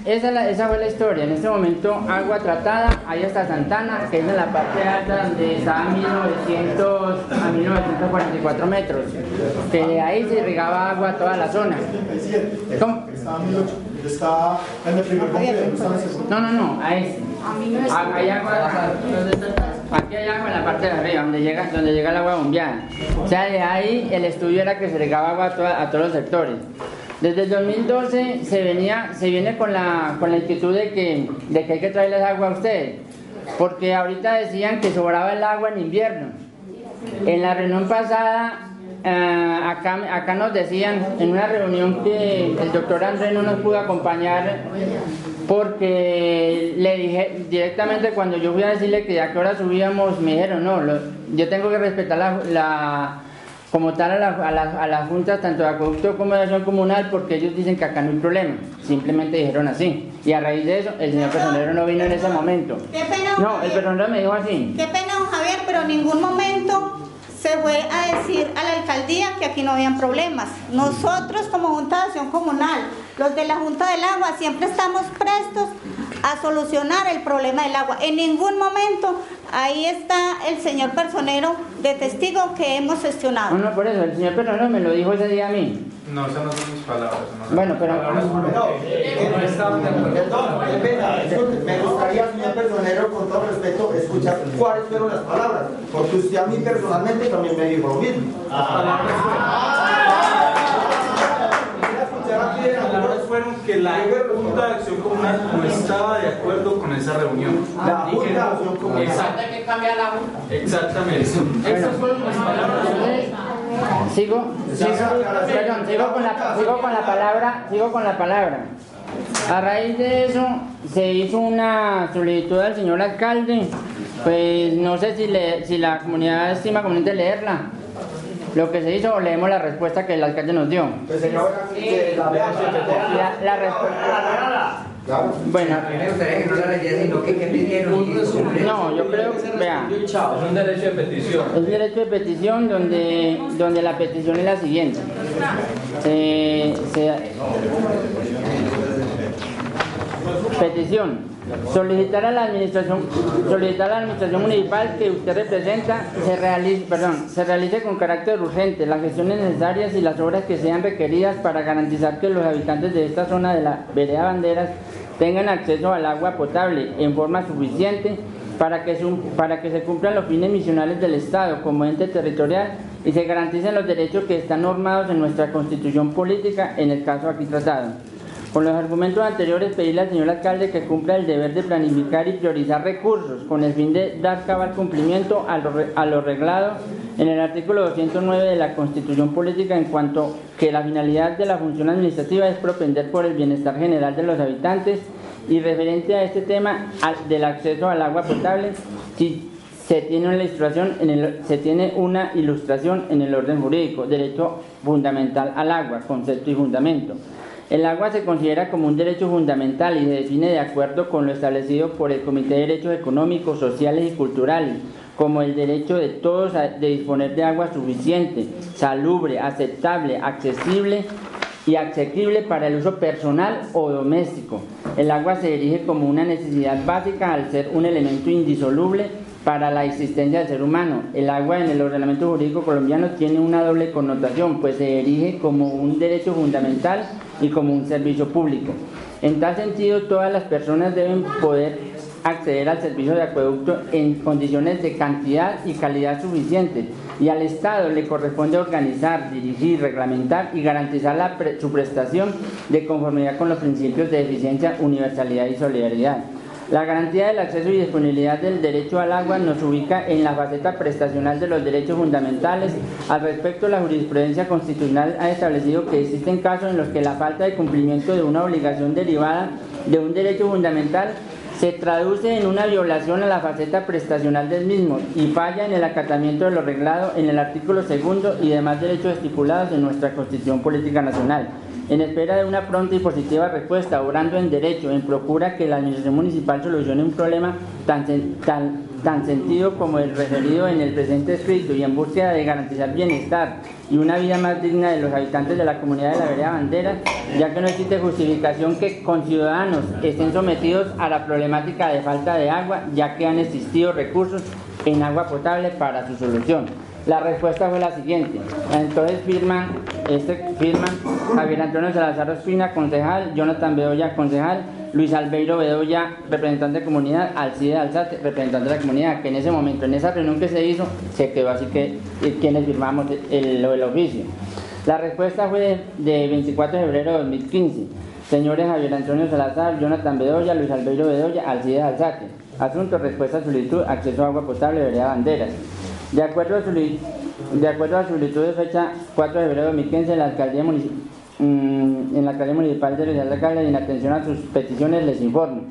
esa, es la- esa fue la historia. En este momento, agua tratada, ahí está Santana, que es en la parte alta donde está a 1900 a 1944 metros. Que de ahí se irrigaba agua a toda la zona. ¿Cómo?
Estaba en 1800. Está en el primer no.
No, no, a ese. A- Hay agua, aquí hay agua en la parte de arriba, donde llega, donde llega el agua bombeada. O sea, de ahí el estudio era que se regaba agua a, toda- a todos los sectores. Desde el 2012 se, venía, se viene con la, con la inquietud de que, de que hay que traerles agua a ustedes, porque ahorita decían que sobraba el agua en invierno. En la reunión pasada eh, acá, acá nos decían en una reunión que el doctor Andrés no nos pudo acompañar porque le dije directamente cuando yo fui a decirle que a qué hora subíamos, me dijeron, no, yo tengo que respetar la- como tal a, la- a las- a las juntas tanto de acueducto como de acción comunal porque ellos dicen que acá no hay problema, simplemente dijeron así. Y a raíz de eso, el señor personero no vino en ese momento.
Qué pena,
No, el personero me dijo así.
Qué pena, don Javier, pero en ningún momento se fue a decir a la alcaldía que aquí no habían problemas. Nosotros como Junta de Acción Comunal, los de la Junta del Agua, siempre estamos prestos a solucionar el problema del agua. En ningún momento, ahí está el señor personero de testigo que hemos
No,
gestionado.
no, por eso, el señor personero me lo dijo ese día a mí.
No, esas no son mis palabras. no.
Bueno, pero...
No pena, disculpe, me gustaría, señor personero, con todo respeto, escuchar cuáles fueron las palabras, porque usted a mí personalmente también me dijo lo mismo. Las palabras
Las palabras fueron que la Junta de Acción Comunal no estaba de acuerdo con esa reunión.
La
Y que
Junta de Acción Comunal.
Exacto.
que cambiar la junta.
Exactamente. Esas fueron las palabras.
Sigo, sigo, perdón, sigo con la, sigo con la palabra, sigo con la palabra. A raíz de eso se hizo una solicitud al señor alcalde, pues no sé si, le- si la comunidad estima conveniente leerla. Lo que se hizo, o leemos la respuesta que el alcalde nos dio.
Pues señor, que la vea,
La, la respuesta. Bueno,
gustaría que no la leyera, sino que qué pidieron.
no, yo creo que, vea,
Es un derecho de petición.
Es derecho de petición donde, donde la petición es la siguiente. Se- se- petición. Solicitar a la administración, solicitar a la administración municipal que usted representa se realice, perdón, se realice con carácter urgente las gestiones necesarias y las obras que sean requeridas para garantizar que los habitantes de esta zona de la vereda Banderas tengan acceso al agua potable en forma suficiente para que, su- para que se cumplan los fines misionales del Estado como ente territorial y se garanticen los derechos que están normados en nuestra constitución política, en el caso aquí tratado. Con los argumentos anteriores, pedirle al señor alcalde que cumpla el deber de planificar y priorizar recursos con el fin de dar cabal cumplimiento a lo, a lo reglado en el artículo 209 de la Constitución Política en cuanto que la finalidad de la función administrativa es propender por el bienestar general de los habitantes y referente a este tema del acceso al agua potable, si se tiene una ilustración en el orden jurídico, derecho fundamental al agua, concepto y fundamento. El agua se considera como un derecho fundamental y se define de acuerdo con lo establecido por el Comité de Derechos Económicos, Sociales y Culturales, como el derecho de todos de disponer de agua suficiente, salubre, aceptable, accesible y asequible para el uso personal o doméstico. El agua se erige como una necesidad básica al ser un elemento indisoluble para la existencia del ser humano. El agua en el ordenamiento jurídico colombiano tiene una doble connotación, pues se erige como un derecho fundamental y como un servicio público. En tal sentido, todas las personas deben poder acceder al servicio de acueducto en condiciones de cantidad y calidad suficientes y al Estado le corresponde organizar, dirigir, reglamentar y garantizar su prestación de conformidad con los principios de eficiencia, universalidad y solidaridad. La garantía del acceso y disponibilidad del derecho al agua nos ubica en la faceta prestacional de los derechos fundamentales. Al respecto, la jurisprudencia constitucional ha establecido que existen casos en los que la falta de cumplimiento de una obligación derivada de un derecho fundamental se traduce en una violación a la faceta prestacional del mismo y falla en el acatamiento de lo reglado en el artículo segundo y demás derechos estipulados en nuestra Constitución Política Nacional. En espera de una pronta y positiva respuesta, obrando en derecho, en procura que la Administración Municipal solucione un problema tan, tan, tan sentido como el referido en el presente escrito y en búsqueda de garantizar bienestar y una vida más digna de los habitantes de la comunidad de la vereda Bandera, ya que no existe justificación que conciudadanos estén sometidos a la problemática de falta de agua, ya que han existido recursos en agua potable para su solución. La respuesta fue la siguiente. Entonces firman, este, firman Javier Antonio Salazar Ospina, concejal, Jonathan Bedoya, concejal, Luis Albeiro Bedoya, representante de comunidad, Alcide Alzate, representante de la comunidad, que en ese momento, en esa reunión que se hizo, se quedó así que eh, quienes firmamos el, el oficio. La respuesta fue de, de 24 de febrero de 2015. Señores Javier Antonio Salazar, Jonathan Bedoya, Luis Albeiro Bedoya, Alcide Alzate. Asunto, respuesta, solicitud, acceso a agua potable, vereda Banderas. De acuerdo a, soli- De acuerdo a solicitud de fecha 4 de febrero de 2015, la alcaldía municipal en la alcaldía municipal de Real de Caldas y en atención a sus peticiones les informo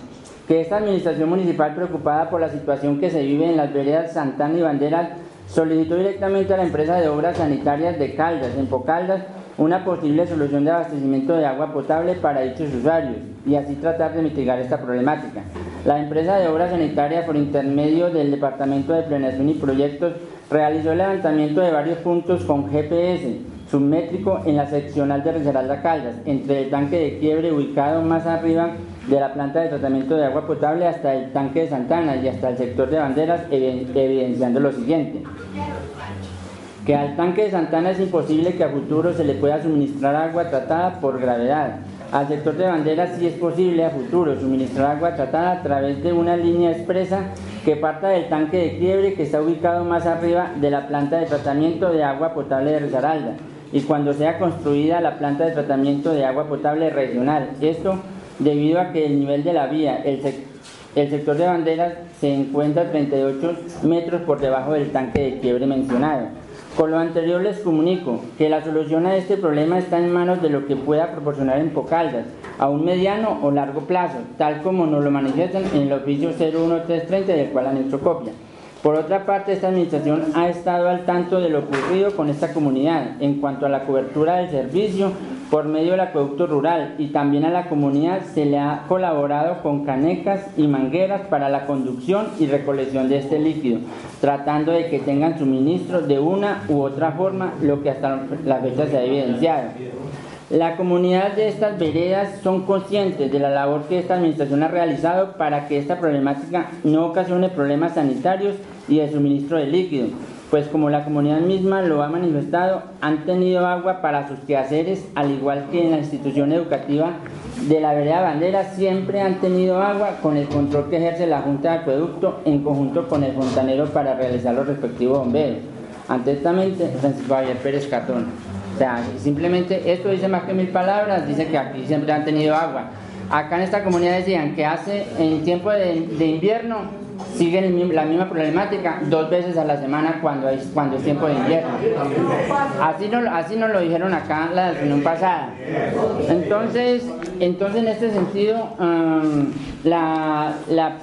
que esta administración municipal preocupada por la situación que se vive en las veredas Santana y Banderas solicitó directamente a la empresa de obras sanitarias de Caldas, en Pocaldas, una posible solución de abastecimiento de agua potable para dichos usuarios y así tratar de mitigar esta problemática. La empresa de obras sanitarias, por intermedio del Departamento de Planeación y Proyectos, realizó el levantamiento de varios puntos con GPS submétrico en la seccional de Risaralda Caldas, entre el tanque de quiebre ubicado más arriba de la planta de tratamiento de agua potable hasta el tanque de Santana y hasta el sector de banderas, evidenciando lo siguiente que al tanque de Santana es imposible que a futuro se le pueda suministrar agua tratada por gravedad. Al sector de banderas sí es posible a futuro suministrar agua tratada a través de una línea expresa que parta del tanque de quiebre que está ubicado más arriba de la planta de tratamiento de agua potable de Risaralda y cuando sea construida la planta de tratamiento de agua potable regional. Esto debido a que el nivel de la vía, el, el sector de banderas se encuentra 38 metros por debajo del tanque de quiebre mencionado. Con lo anterior les comunico que la solución a este problema está en manos de lo que pueda proporcionar en Pocaldas, a un mediano o largo plazo, tal como nos lo manifiestan en el oficio 01330 del cual han hecho copia. Por otra parte, esta administración ha estado al tanto de lo ocurrido con esta comunidad en cuanto a la cobertura del servicio por medio del acueducto rural y también a la comunidad se le ha colaborado con canecas y mangueras para la conducción y recolección de este líquido, tratando de que tengan suministro de una u otra forma, lo que hasta la fecha se ha evidenciado. La comunidad de estas veredas son conscientes de la labor que esta administración ha realizado para que esta problemática no ocasione problemas sanitarios y de suministro de líquido, pues como la comunidad misma lo ha manifestado, han tenido agua para sus quehaceres, al igual que en la institución educativa de la vereda Bandera, siempre han tenido agua con el control que ejerce la Junta de Acueducto en conjunto con el fontanero para realizar los respectivos bombeos. Atentamente, Francisco Javier Pérez Catón. O sea, simplemente esto dice más que mil palabras, dice que aquí siempre han tenido agua. Acá en esta comunidad decían que hace en tiempo de, de invierno siguen la misma problemática dos veces a la semana cuando, es, cuando es tiempo de invierno. Así, no, así nos lo dijeron acá la reunión pasada. Entonces, entonces en este sentido, um, la, la,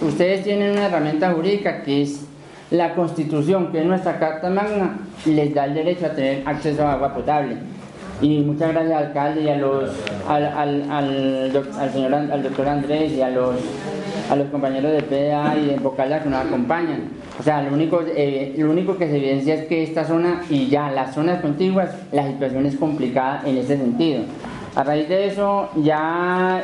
ustedes tienen una herramienta jurídica que es la Constitución, que es nuestra Carta Magna, les da el derecho a tener acceso a agua potable. Y muchas gracias al alcalde y a los, al, al, al, al señor, al doctor Andrés y a los a los compañeros de PDA y de Bocala que nos acompañan. O sea, lo único, eh, lo único que se evidencia es que esta zona y ya las zonas contiguas, la situación es complicada en ese sentido. A raíz de eso ya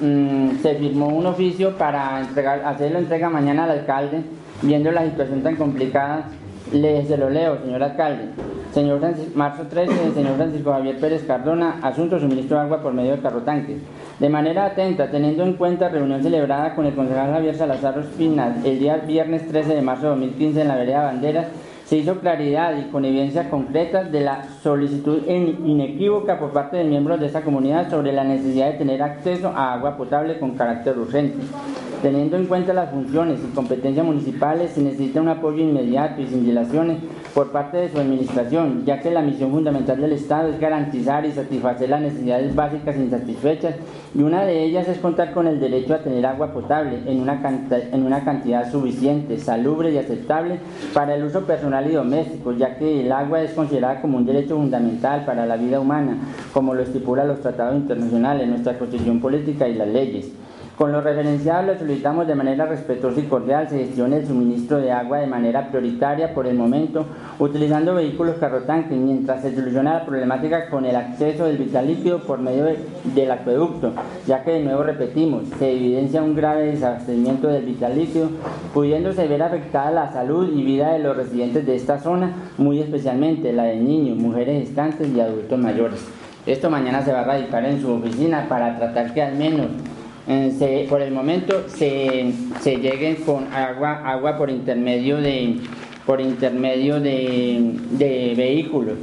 mm, se firmó un oficio para entregar, hacer la entrega mañana al alcalde, viendo la situación tan complicada. Les se lo leo, señor alcalde. Señor marzo 13, señor Francisco Javier Pérez Cardona, asunto suministro de agua por medio de carrotanques. De manera atenta, teniendo en cuenta reunión celebrada con el concejal Javier Salazar Ospina el día viernes 13 de marzo de 2015 en la vereda Banderas, se hizo claridad y con evidencia concreta de la solicitud inequívoca por parte de miembros de esta comunidad sobre la necesidad de tener acceso a agua potable con carácter urgente. Teniendo en cuenta las funciones y competencias municipales, se necesita un apoyo inmediato y sin dilaciones por parte de su administración, ya que la misión fundamental del Estado es garantizar y satisfacer las necesidades básicas insatisfechas y una de ellas es contar con el derecho a tener agua potable en una, en una cantidad suficiente, salubre y aceptable para el uso personal y doméstico, ya que el agua es considerada como un derecho fundamental para la vida humana, como lo estipulan los tratados internacionales, nuestra constitución política y las leyes. Con lo referenciado, le solicitamos de manera respetuosa y cordial se gestione el suministro de agua de manera prioritaria por el momento, utilizando vehículos carrotanques, mientras se soluciona la problemática con el acceso del vital líquido por medio del acueducto, ya que de nuevo repetimos, se evidencia un grave desabastecimiento del vital líquido, pudiéndose ver afectada la salud y vida de los residentes de esta zona, muy especialmente la de niños, mujeres gestantes y adultos mayores. Esto mañana se va a radicar en su oficina para tratar que al menos eh, por el momento se, se, lleguen con agua, agua por intermedio de, por intermedio de, vehículos.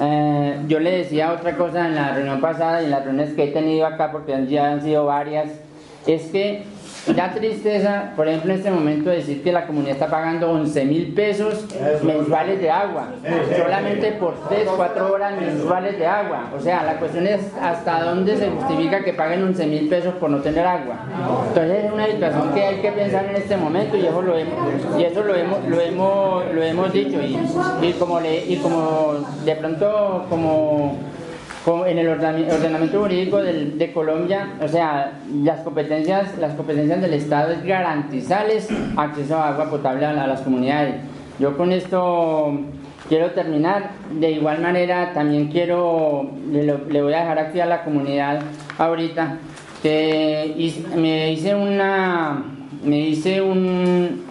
Eh, yo le decía otra cosa en la reunión pasada y en las reuniones que he tenido acá, porque ya han sido varias, es que da tristeza, por ejemplo, en este momento decir que la comunidad está pagando 11 mil pesos mensuales de agua, solamente por 3, 4 horas mensuales de agua. O sea, la cuestión es hasta dónde se justifica que paguen 11 mil pesos por no tener agua. Entonces es una situación que hay que pensar en este momento y eso lo hemos, y eso lo hemos, lo hemos, lo hemos dicho y, y como le, y como de pronto como como en el ordenami- ordenamiento jurídico de Colombia, o sea, las competencias, las competencias del Estado es garantizarles acceso a agua potable a, la- a las comunidades. Yo con esto quiero terminar. De igual manera, también quiero, le, voy a dejar aquí a la comunidad ahorita, que hice- me hice una, me hice un,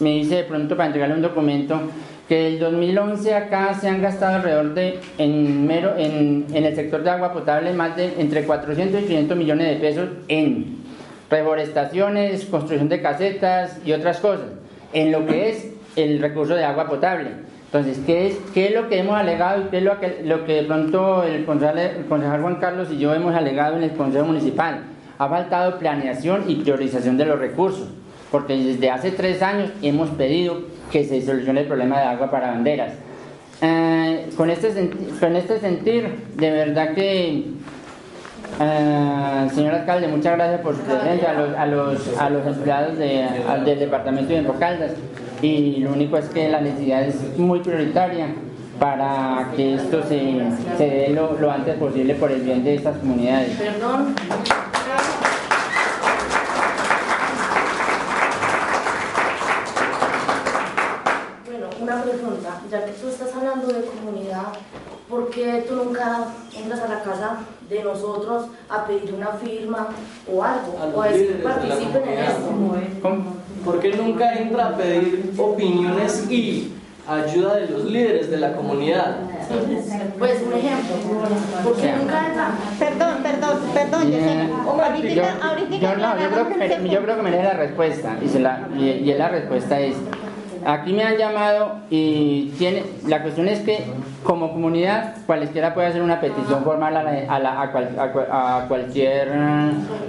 me dice de pronto para entregarle un documento que el 2011 acá se han gastado alrededor de, en, mero, en, en el sector de agua potable, más de entre 400 y 500 millones de pesos en reforestaciones, construcción de casetas y otras cosas, en lo que es el recurso de agua potable. Entonces, ¿qué es, qué es lo que hemos alegado y qué es lo que, lo que de pronto el concejal, el concejal Juan Carlos y yo hemos alegado en el Consejo Municipal? Ha faltado planeación y priorización de los recursos, porque desde hace tres años hemos pedido que se solucione el problema de agua para banderas. Eh, con, este, con este sentir, de verdad que Ah, señor alcalde, muchas gracias por su presencia, a los, a los, a los empleados de- del departamento de Empocaldas. Y lo único es que la necesidad es muy prioritaria para que esto se, se dé lo, lo antes posible por el bien de estas comunidades.
Perdón. Ya que tú estás hablando de comunidad, ¿por qué tú nunca entras a la casa de nosotros a pedir una firma o algo?
A los
o a decir,
líderes de la
participen en
comunidad.
esto.
¿Por qué nunca entra a pedir opiniones y ayuda de los líderes de la comunidad?
Pues un ejemplo, ¿por qué nunca entra?
Perdón, perdón, perdón, Ahorita,
yo,
ahorita
yo no, yo creo que yo creo que merece la respuesta y, se la, y, y la respuesta es aquí me han llamado y tiene la cuestión es que como comunidad cualquiera puede hacer una petición formal a, la- a la- a cual- a cual- a cualquier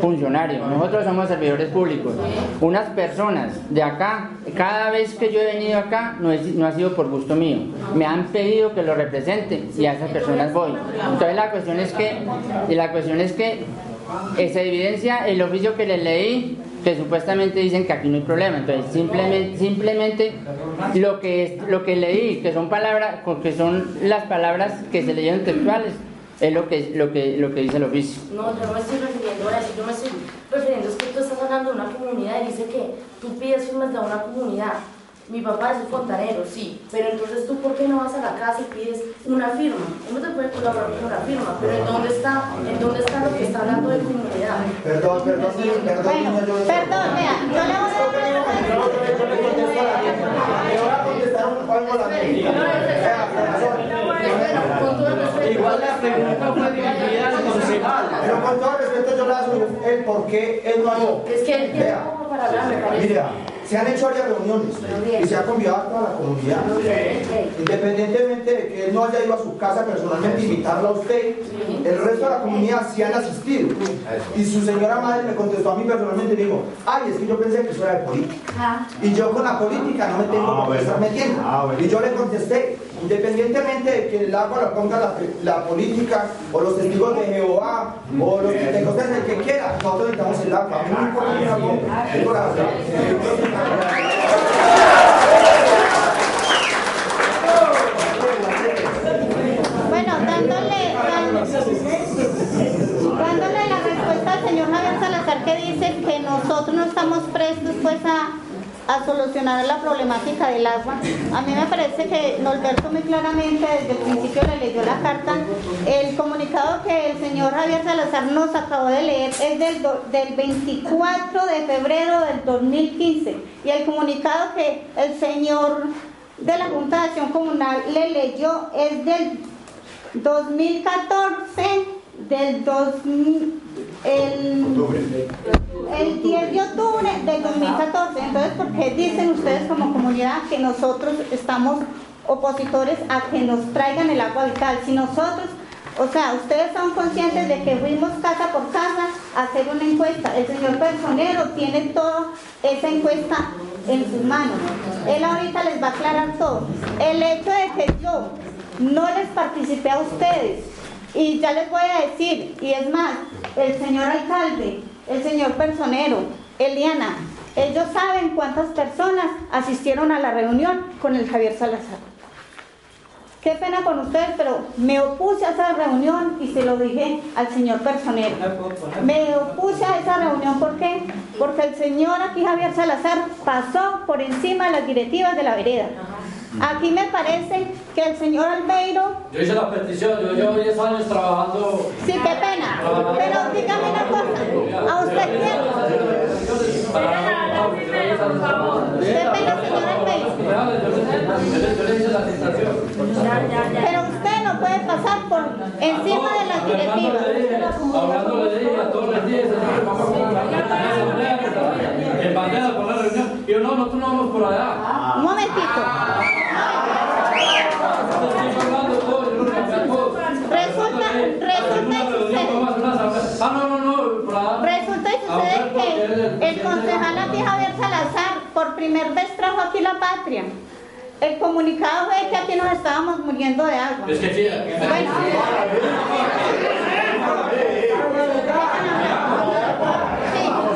funcionario. Nosotros somos servidores públicos. Unas personas de acá cada vez que yo he venido acá no, es- no ha sido por gusto mío. Me han pedido que lo represente y a esas personas voy. Entonces la cuestión es que y la cuestión es que se evidencia el oficio que les leí que supuestamente dicen que aquí no hay problema entonces simplemente simplemente lo que es, lo que leí que son palabras que son las palabras que se leyeron textuales es lo que lo que lo que dice el oficio
No, yo no me estoy refiriendo a eso, yo me estoy refiriendo es que tú estás hablando de una comunidad y dice que tú pides firmas de una comunidad. Mi papá es un fontanero, sí, pero entonces tú ¿por qué no vas a la casa y pides una firma? Uno te puede colaborar con una firma, pero ¿en dónde está, en dónde está lo que está hablando de comunidad?
Perdón, perdón, sí, perdón, niña, yo le-
Perdón, vea, yo le voy a
Yo le contesto a la niña. Le voy a contestar un- algo a la niña.
Igual la pregunta fue dirigida al concejal.
Pero con todo respeto yo le hago el por qué él no ayudó.
Es que él tiene poco para hablar, me parece.
Mira, se han hecho varias reuniones y se ha convidado a toda la comunidad. Independientemente de que él no haya ido a su casa personalmente a invitarla a usted, el resto de la comunidad sí han asistido. Y su señora madre me contestó a mí personalmente y me dijo, ay, es que yo pensé que eso era de política. Y yo con la política no me tengo por qué estar metiendo. Y yo le contesté, independientemente de que el agua lo ponga la, la política, o los testigos de Jehová, o los pentecostés, el que quiera, nosotros necesitamos el agua. No importa ponga. Es por la-
Bueno, dándole, dándole la respuesta al señor Javier Salazar que dice que nosotros no estamos prestos pues a, a solucionar la problemática del agua. A mí me parece que Norberto muy claramente desde el principio le leyó la carta. El comunicado que el señor Javier Salazar nos acabó de leer es del, del 24 de febrero del 2015 y el comunicado que el señor de la Junta de Acción Comunal le leyó es del 2014 del 2000, el, el 10 de octubre del 2014. Entonces, ¿por qué dicen ustedes como comunidad que nosotros estamos opositores a que nos traigan el agua vital? Si nosotros, O sea, ustedes son conscientes de que fuimos casa por casa a hacer una encuesta. El señor personero tiene toda esa encuesta en sus manos. Él ahorita les va a aclarar todo. El hecho de que yo no les participé a ustedes, y ya les voy a decir, y es más, el señor alcalde, el señor personero, Eliana, ellos saben cuántas personas asistieron a la reunión con el Javier Salazar. Qué pena con ustedes, pero me opuse a esa reunión y se lo dije al señor personero. Me opuse a esa reunión, ¿por qué? Porque el señor aquí, Javier Salazar, pasó por encima de las directivas de la vereda. Aquí me parece que el señor Albeiro...
Yo hice la petición, yo llevo 10 años trabajando...
Sí, qué pena. Pero dígame una cosa, ¿a usted quién? Qué pena, señor Albeiro. Pero usted no puede pasar por encima de las directivas.
Hablando de ella todos los días, en bandera por la reunión. Y yo, no, nosotros no vamos por allá.
Primera vez trajo aquí la patria. El comunicado fue que aquí nos estábamos muriendo de agua.
Es que.
Bueno.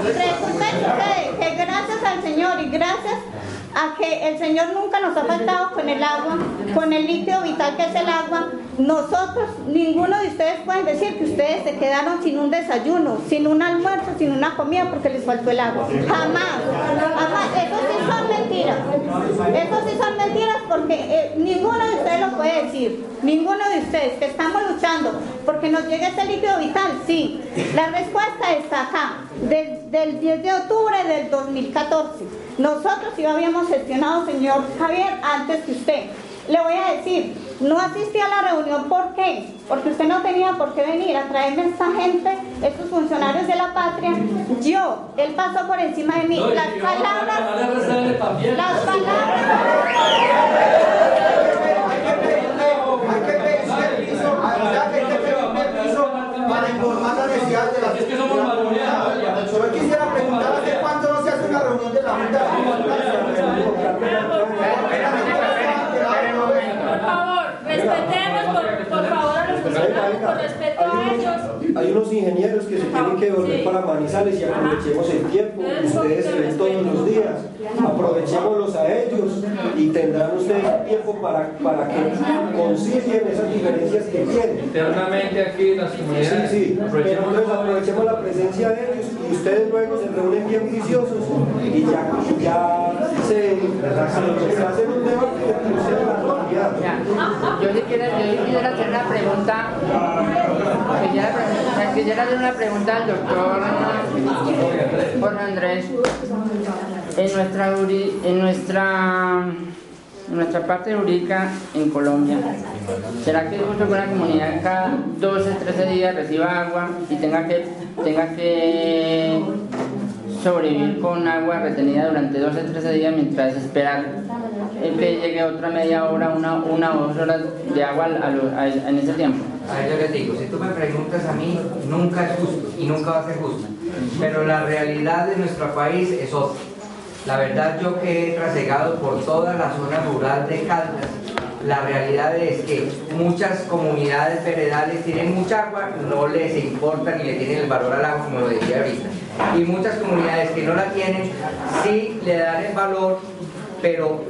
Sí, resulta que gracias al Señor y gracias a que el Señor nunca nos ha faltado con el agua, con el líquido vital que es el agua, nosotros, ninguno de ustedes pueden decir que ustedes se quedaron sin un desayuno, sin un almuerzo, sin una comida porque les faltó el agua. Jamás, jamás. Eso sí son mentiras. Eso sí son mentiras porque eh, ninguno de ustedes lo puede decir. Ninguno de ustedes que estamos luchando porque nos llegue ese líquido vital, sí. La respuesta está acá, desde el 10 de octubre del 2014. Nosotros sí habíamos gestionado, señor Javier, antes que usted. Le voy a decir, no asistí a la reunión, ¿por qué? Porque usted no tenía por qué venir a traerme a esta gente, estos funcionarios de la patria. Yo, él pasó por encima de mí.
No,
las
yo,
palabras,
a la RCN también.
las palabras.
para informar las necesidades de la
Es que somos mayoría.
Yo quisiera preguntar hace cuánto no se hace una reunión de la Junta
Por favor, respetemos, por, por favor, a ellos.
Hay unos ingenieros que se tienen que volver para Manizales y aprovechemos el tiempo ustedes ven todos los días. Aprovechémoslos a ellos y tendrán ustedes tiempo para, para que concilien esas diferencias que tienen.
Internamente aquí en las
Sí,
comunidades.
sí, pero
Aprovechemos
entonces aprovechemos la presencia de ellos y ustedes luego se reúnen bien juiciosos y ya, ya se, se hacen un debate entre ustedes la totalidad.
Yo sí quiero, yo sí quisiera hacer una pregunta, quisiera, hacer una pregunta al doctor Jorge Andrés. En nuestra, en nuestra, nuestra parte de Urica, en Colombia, ¿será que es justo que una comunidad cada 12, 13 días reciba agua y tenga que, tenga que sobrevivir con agua retenida durante 12, 13 días mientras esperar que llegue otra media hora, una, una o dos horas de agua en ese tiempo.
A ver, yo les digo, si tú me preguntas a mí, nunca es justo y nunca va a ser justo. Pero la realidad de nuestro país es otra. La verdad, yo que he trasegado por toda la zona rural de Caldas, la realidad es que muchas comunidades veredales tienen mucha agua, no les importa ni le tienen el valor al agua, como lo decía ahorita. Y muchas comunidades que no la tienen, sí le dan el valor, pero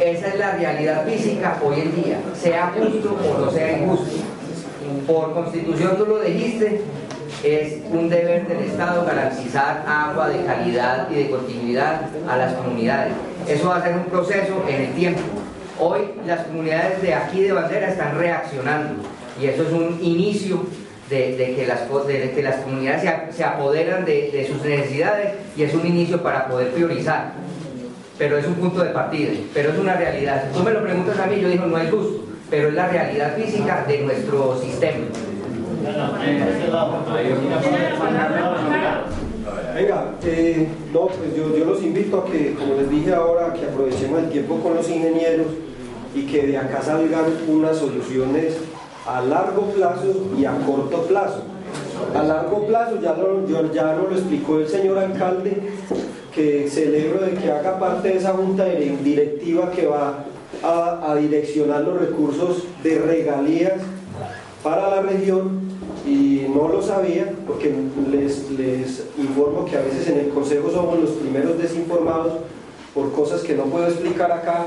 esa es la realidad física hoy en día, sea justo o no sea injusto. Por constitución tú lo dijiste, es un deber del Estado garantizar agua de calidad y de continuidad a las comunidades. Eso va a ser un proceso en el tiempo. Hoy las comunidades de aquí de Bandera están reaccionando y eso es un inicio de, que, las, de que las comunidades se, se apoderan de, de sus necesidades y es un inicio para poder priorizar. Pero es un punto de partida, pero es una realidad. Si tú me lo preguntas a mí, yo digo no es justo, pero es la realidad física de nuestro sistema.
Venga, eh, pues yo, los invito a que, como les dije ahora, que aprovechemos el tiempo con los ingenieros y que de acá salgan unas soluciones a largo plazo y a corto plazo. A largo plazo, ya, lo, ya nos lo explicó el señor alcalde, que celebro de que haga parte de esa junta dire- directiva que va a direccionar los recursos de regalías para la región y no lo sabía porque les, informo que a veces en el consejo somos los primeros desinformados por cosas que no puedo explicar acá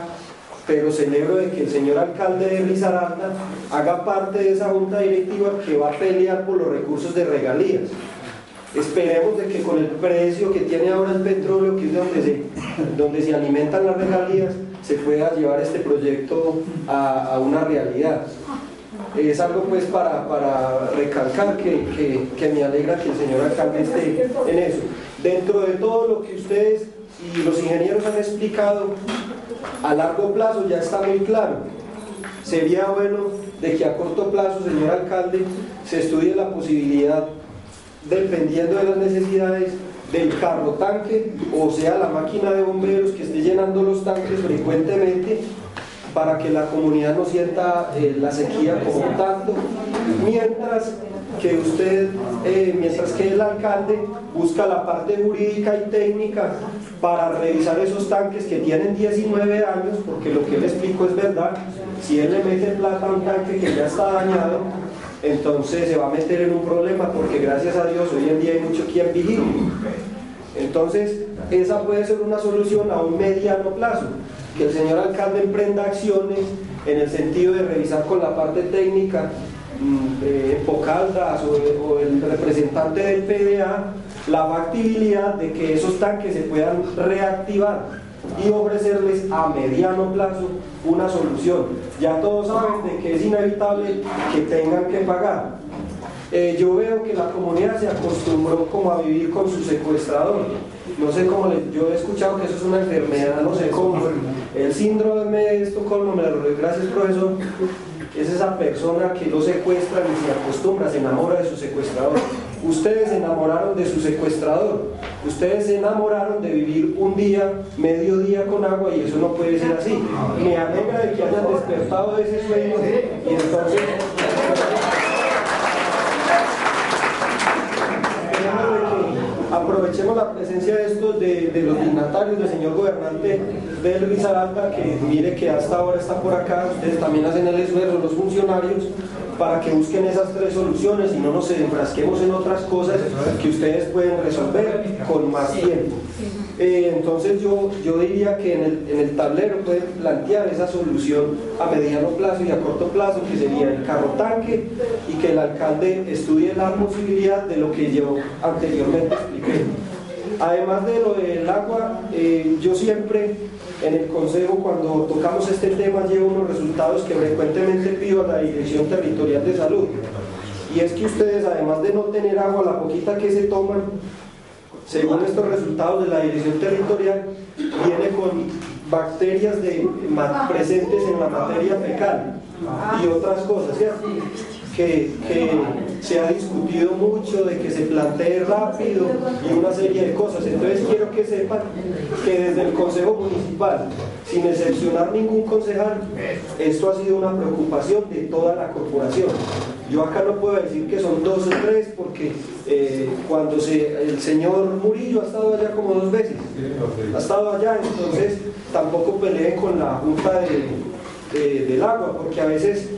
pero celebro de que el señor alcalde de Risaralda haga parte de esa junta directiva que va a pelear por los recursos de regalías. Esperemos de que con el precio que tiene ahora el petróleo, que es donde se, donde se alimentan las regalías, se pueda llevar este proyecto a una realidad. Es algo pues para, para recalcar que, que- me alegra que el señor alcalde esté en eso. Dentro de todo lo que ustedes y los ingenieros han explicado, a largo plazo ya está muy claro. Sería bueno de que a corto plazo, señor alcalde, se estudie la posibilidad, dependiendo de las necesidades, del carro tanque, o sea, la máquina de bomberos que esté llenando los tanques frecuentemente para que la comunidad no sienta eh, la sequía como tanto, mientras que usted, eh, mientras que el alcalde busca la parte jurídica y técnica para revisar esos tanques que tienen 19 años, porque lo que le explico es verdad, si él le mete plata a un tanque que ya está dañado, entonces se va a meter en un problema, porque gracias a Dios hoy en día hay mucho quien vigila. Entonces, esa puede ser una solución a un mediano plazo, que el señor alcalde emprenda acciones en el sentido de revisar con la parte técnica, mm, de Pocaldas o, el representante del PDA, la factibilidad de que esos tanques se puedan reactivar y ofrecerles a mediano plazo una solución. Ya todos saben de que es inevitable que tengan que pagar. Eh, yo veo que la comunidad se acostumbró como a vivir con su secuestrador. No sé cómo, le- yo he escuchado que eso es una enfermedad, no sé cómo. El síndrome de Estocolmo, me lo gracias profesor, es esa persona que lo secuestra y se acostumbra, se enamora de su secuestrador. Ustedes se enamoraron de su secuestrador, ustedes se enamoraron de vivir un día, medio día con agua y eso no puede ser así. Me alegra de que hayan despertado de ese sueño y entonces... Esperemos de que aprovechemos la presencia de estos de, los dignatarios del señor gobernante del Risaralda que mire que hasta ahora está por acá ustedes también hacen el esfuerzo los funcionarios para que busquen esas tres soluciones y no nos enfrasquemos en otras cosas que ustedes pueden resolver con más tiempo Eh, entonces yo, yo diría que en el, en el tablero pueden plantear esa solución a mediano plazo y a corto plazo, que sería el carro tanque y que el alcalde estudie la posibilidad de lo que yo anteriormente expliqué. Además de lo del agua, eh, yo siempre en el consejo cuando tocamos este tema llevo unos resultados que frecuentemente pido a la Dirección Territorial de Salud. Y es que ustedes, además de no tener agua, la poquita que se toman, según estos resultados de la dirección territorial, viene con bacterias de, presentes en la materia fecal y otras cosas, ¿cierto? Que, se ha discutido mucho de que se plantee rápido y una serie de cosas. Entonces quiero que sepan que desde el Consejo Municipal, sin excepcionar ningún concejal, esto ha sido una preocupación de toda la corporación. Yo acá no puedo decir que son dos o tres porque eh, cuando se, el señor Murillo ha estado allá como dos veces, ha estado allá, entonces tampoco peleen con la Junta de- del Agua, porque a veces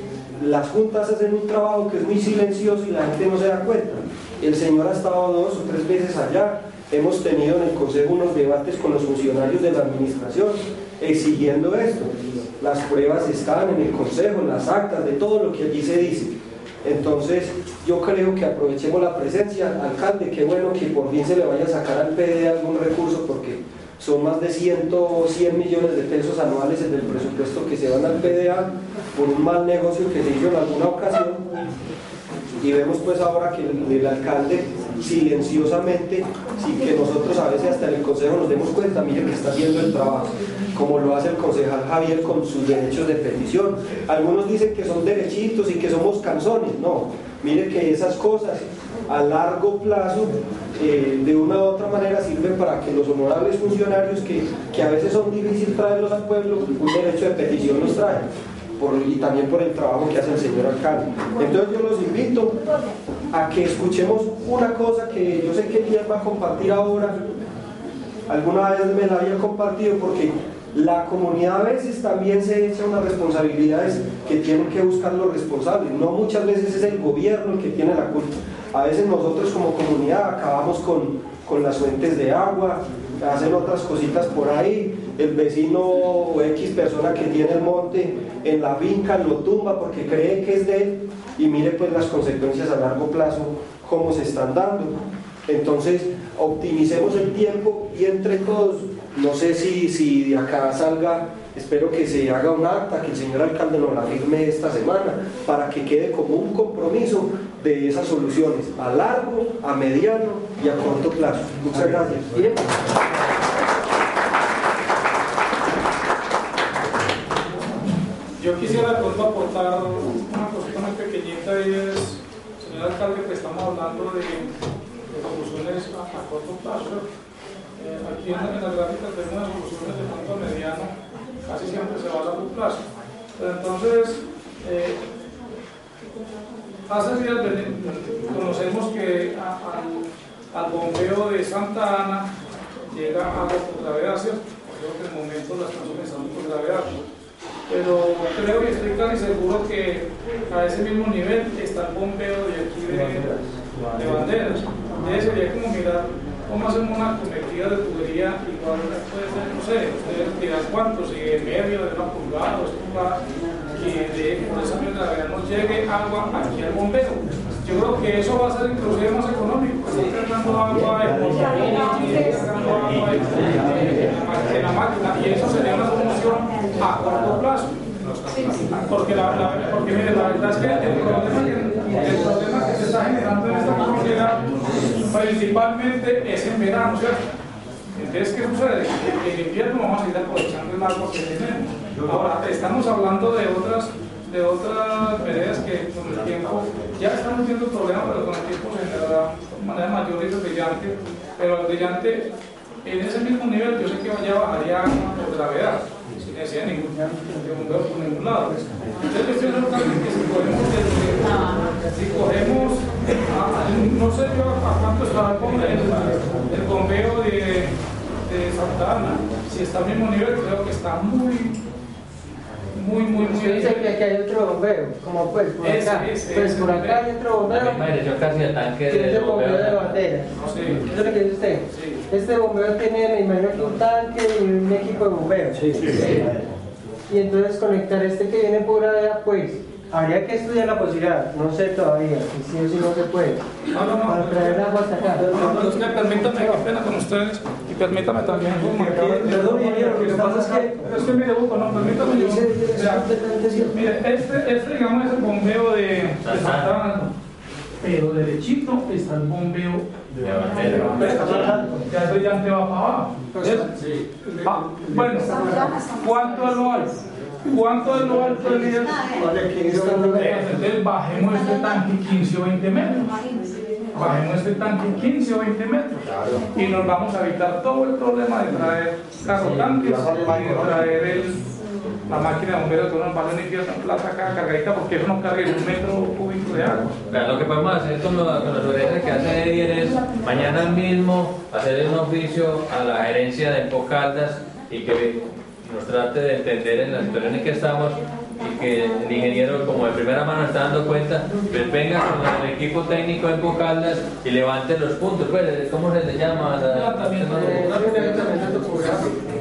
las juntas hacen un trabajo que es muy silencioso y la gente no se da cuenta. El señor ha estado dos o tres veces allá, hemos tenido en el Consejo unos debates con los funcionarios de la administración exigiendo esto. Las pruebas están en el Consejo, en las actas, de todo lo que allí se dice. Entonces, yo creo que aprovechemos la presencia, alcalde, qué bueno que por fin se le vaya a sacar al PD algún recurso, porque son más de 100, 100 millones de pesos anuales en el presupuesto que se van al PDA por un mal negocio que se hizo en alguna ocasión. Y vemos pues ahora que el, el alcalde silenciosamente, sin que nosotros a veces hasta en el consejo nos demos cuenta, mire que está haciendo el trabajo, como lo hace el concejal Javier con sus derechos de petición. Algunos dicen que son derechitos y que somos canzones, no, mire que esas cosas a largo plazo eh, de una u otra manera sirven para que los honorables funcionarios que, que a veces son difíciles traerlos al pueblo, un derecho de petición los traen. por- y también por el trabajo que hace el señor alcalde. Entonces yo los invito a que escuchemos una cosa que yo sé que Elías va a compartir ahora, alguna vez me la había compartido porque la comunidad a veces también se echa unas responsabilidades que tienen que buscar los responsables, no muchas veces es el gobierno el que tiene la culpa, a veces nosotros como comunidad acabamos con, con las fuentes de agua, hacen otras cositas por ahí, el vecino o X persona que tiene el monte en la finca lo tumba porque cree que es de él y mire pues las consecuencias a largo plazo cómo se están dando. Entonces, optimicemos el tiempo y entre todos, no sé si, si de acá salga, espero que se haga un acta, que el señor alcalde nos la firme esta semana, para que quede como un compromiso de esas soluciones a largo, a mediano y a corto plazo. Muchas gracias.
Yo quisiera pronto aportar una cosita muy pequeñita y es, señor alcalde, que estamos hablando de, de soluciones a, a corto plazo. Eh, aquí en, en las gráficas vemos las soluciones de pronto a mediano, casi siempre se va a largo plazo. Pero entonces, eh, hace días ven- conocemos que a- al, al bombeo de Santa Ana llega por gravedad, ¿cierto? Creo que en el momento las canciones están por gravedad pero creo y estoy casi seguro que a ese mismo nivel está el bombeo de aquí de, de banderas. Entonces sería como mirar cómo hacemos una conectiva de tubería, igual puede ser, no sé, ustedes dirán cuánto, si en medio de una pulgada o dos pulgadas, que de por esa misma gravedad nos llegue agua aquí al bombeo. Yo creo que eso va a ser inclusive más económico, estar cargando agua cargando agua en, en la máquina, y eso sería una solución a corto plazo. Porque, la, la- porque mire, la verdad es que el problema que, el problema que se está generando en esta comunidad principalmente es en verano, ¿cierto? Entonces, ¿qué sucede? En invierno vamos a ir aprovechando el agua que tenemos. Ahora, estamos hablando de otras, de otras veredas que con el tiempo ya estamos viendo problemas, pero con el tiempo generará manera mayor y brillante. Pero el brillante, en ese mismo nivel, yo sé que ya bajaría por gravedad, necesidad de ningún, por ningún lado. Entonces, yo pienso también que si cogemos, si cogemos a- no sé yo a cuánto está bombeo- el, el bombeo de, de Santa Ana, si está al mismo nivel, creo que está muy, muy, muy, muy
Usted dice que aquí hay otro bombeo, como pues por acá. Pues por acá hay otro bombeo.
La misma dirección casi el tanque
que es bombeo de bandera.
Sí.
Eso es lo que dice usted. Este bombeo tiene, me imagino que un tanque y un equipo de bombeo. Y entonces conectar este que viene por allá, pues habría que estudiar la posibilidad, no sé todavía, si sí o si no se puede.
No, no, no.
Para traer agua hasta acá.
No, no, ustedes, y permítame también.
Perdón, ingeniero, lo que pasa es que-
Es que mire, Hugo, no, permítame yo. Vea, Mire, este, este, digamos, es el bombeo de, de Santa Ana, pero derechito está el bombeo
De bandera.
Ya el brillante va para abajo. ¿Ves? Ah, bueno, ¿cuánto es lo alto? ¿Cuánto es lo alto del día? Entonces bajemos este tanque 15 o 20 metros. Bajemos este tanque 15 o 20 metros. Y nos vamos a evitar todo el problema de traer carros tanques y de traer el, la máquina de bomberos nos vale un infierno en plata cada cargadita porque eso no carga en un metro cúbico de agua.
Claro, Lo que podemos hacer con, lo- con las sugerencias que hace Edier es mañana mismo hacer un oficio a la gerencia de Empocaldas y que nos trate de entender en la situación en que estamos y que el ingeniero como de primera mano está dando cuenta, pues venga con el equipo técnico de Empocaldas y levante los puntos. Pues, ¿Cómo se le llama? La-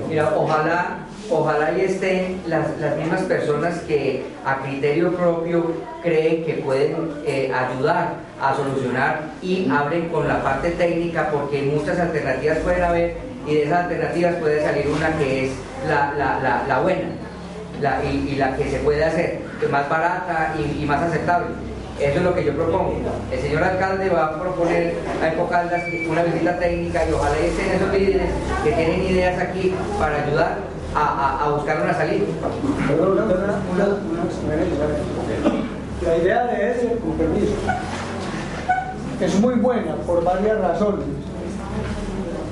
Mira, ojalá, ojalá y estén las, las mismas personas que a criterio propio creen que pueden eh, ayudar a solucionar y abren con la parte técnica porque muchas alternativas pueden haber y de esas alternativas puede salir una que es la, la- la- la buena la- y, y la que se puede hacer, más barata y, y más aceptable. Eso es lo que yo propongo. El señor alcalde va a proponer a Ecocaldas una visita técnica y ojalá estén esos líderes que tienen ideas aquí para ayudar a, a- a buscar una salida.
La idea de ese, con permiso, es muy buena por varias razones.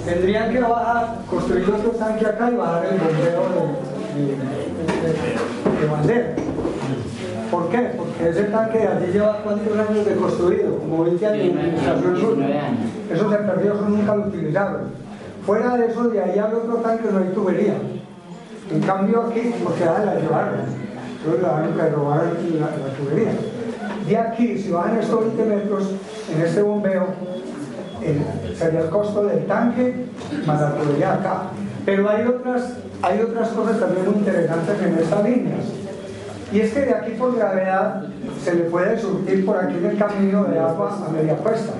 Tendrían que bajar, construir otro tanque acá y bajar el bombeo de, de- de- de bandera. ¿Por qué? Porque ese tanque allí lleva cuántos años de construido, como 20 años de administración suya. Eso se perdió, eso nunca lo utilizaron. Fuera de eso, de ahí al otro tanque no hay tubería. En cambio aquí, porque ah, la llevaron, entonces la van a robar la, la tubería. De aquí, si bajan estos 20 metros, en este bombeo, el- sería el costo del tanque más la tubería acá. Pero hay otras, hay otras cosas también interesantes en esta línea. Y es que de aquí por gravedad se le puede surtir por aquí en el camino de agua a media cuesta,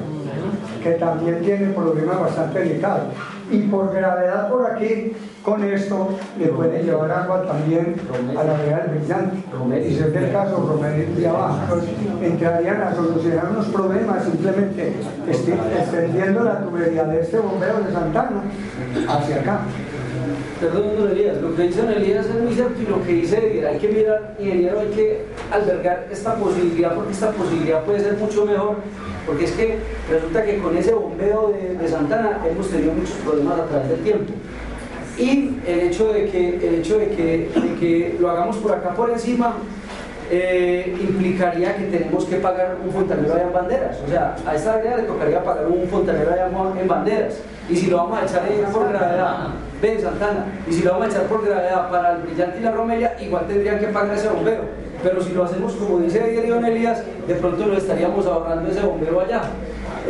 que también tiene problemas bastante delicados. Y por gravedad por aquí, con esto, le puede llevar agua también a la vereda del brillante. Y si es el caso, Romería de abajo. Entonces, entrarían a solucionar unos problemas simplemente extendiendo la tubería de este bombeo de Santana hacia acá.
Perdón, don Elías, lo que dice Elías es muy cierto y lo que dice Edier, hay que mirar, ingeniero, hay que albergar esta posibilidad porque esta posibilidad puede ser mucho mejor, porque es que resulta que con ese bombeo de, Santana hemos tenido muchos problemas a través del tiempo. Y el hecho de que, el hecho de que, lo hagamos por acá por encima eh, implicaría que tenemos que pagar un fontanero allá en banderas. O sea, a esta área le tocaría pagar un fontanero allá en banderas. Y si lo vamos a echar ahí por gravedad, ven Santana, y si lo vamos a echar por gravedad para el brillante y la romelia, igual tendrían que pagar ese bombeo. Pero si lo hacemos como dice Dion Elías, de pronto lo estaríamos ahorrando ese bombeo allá.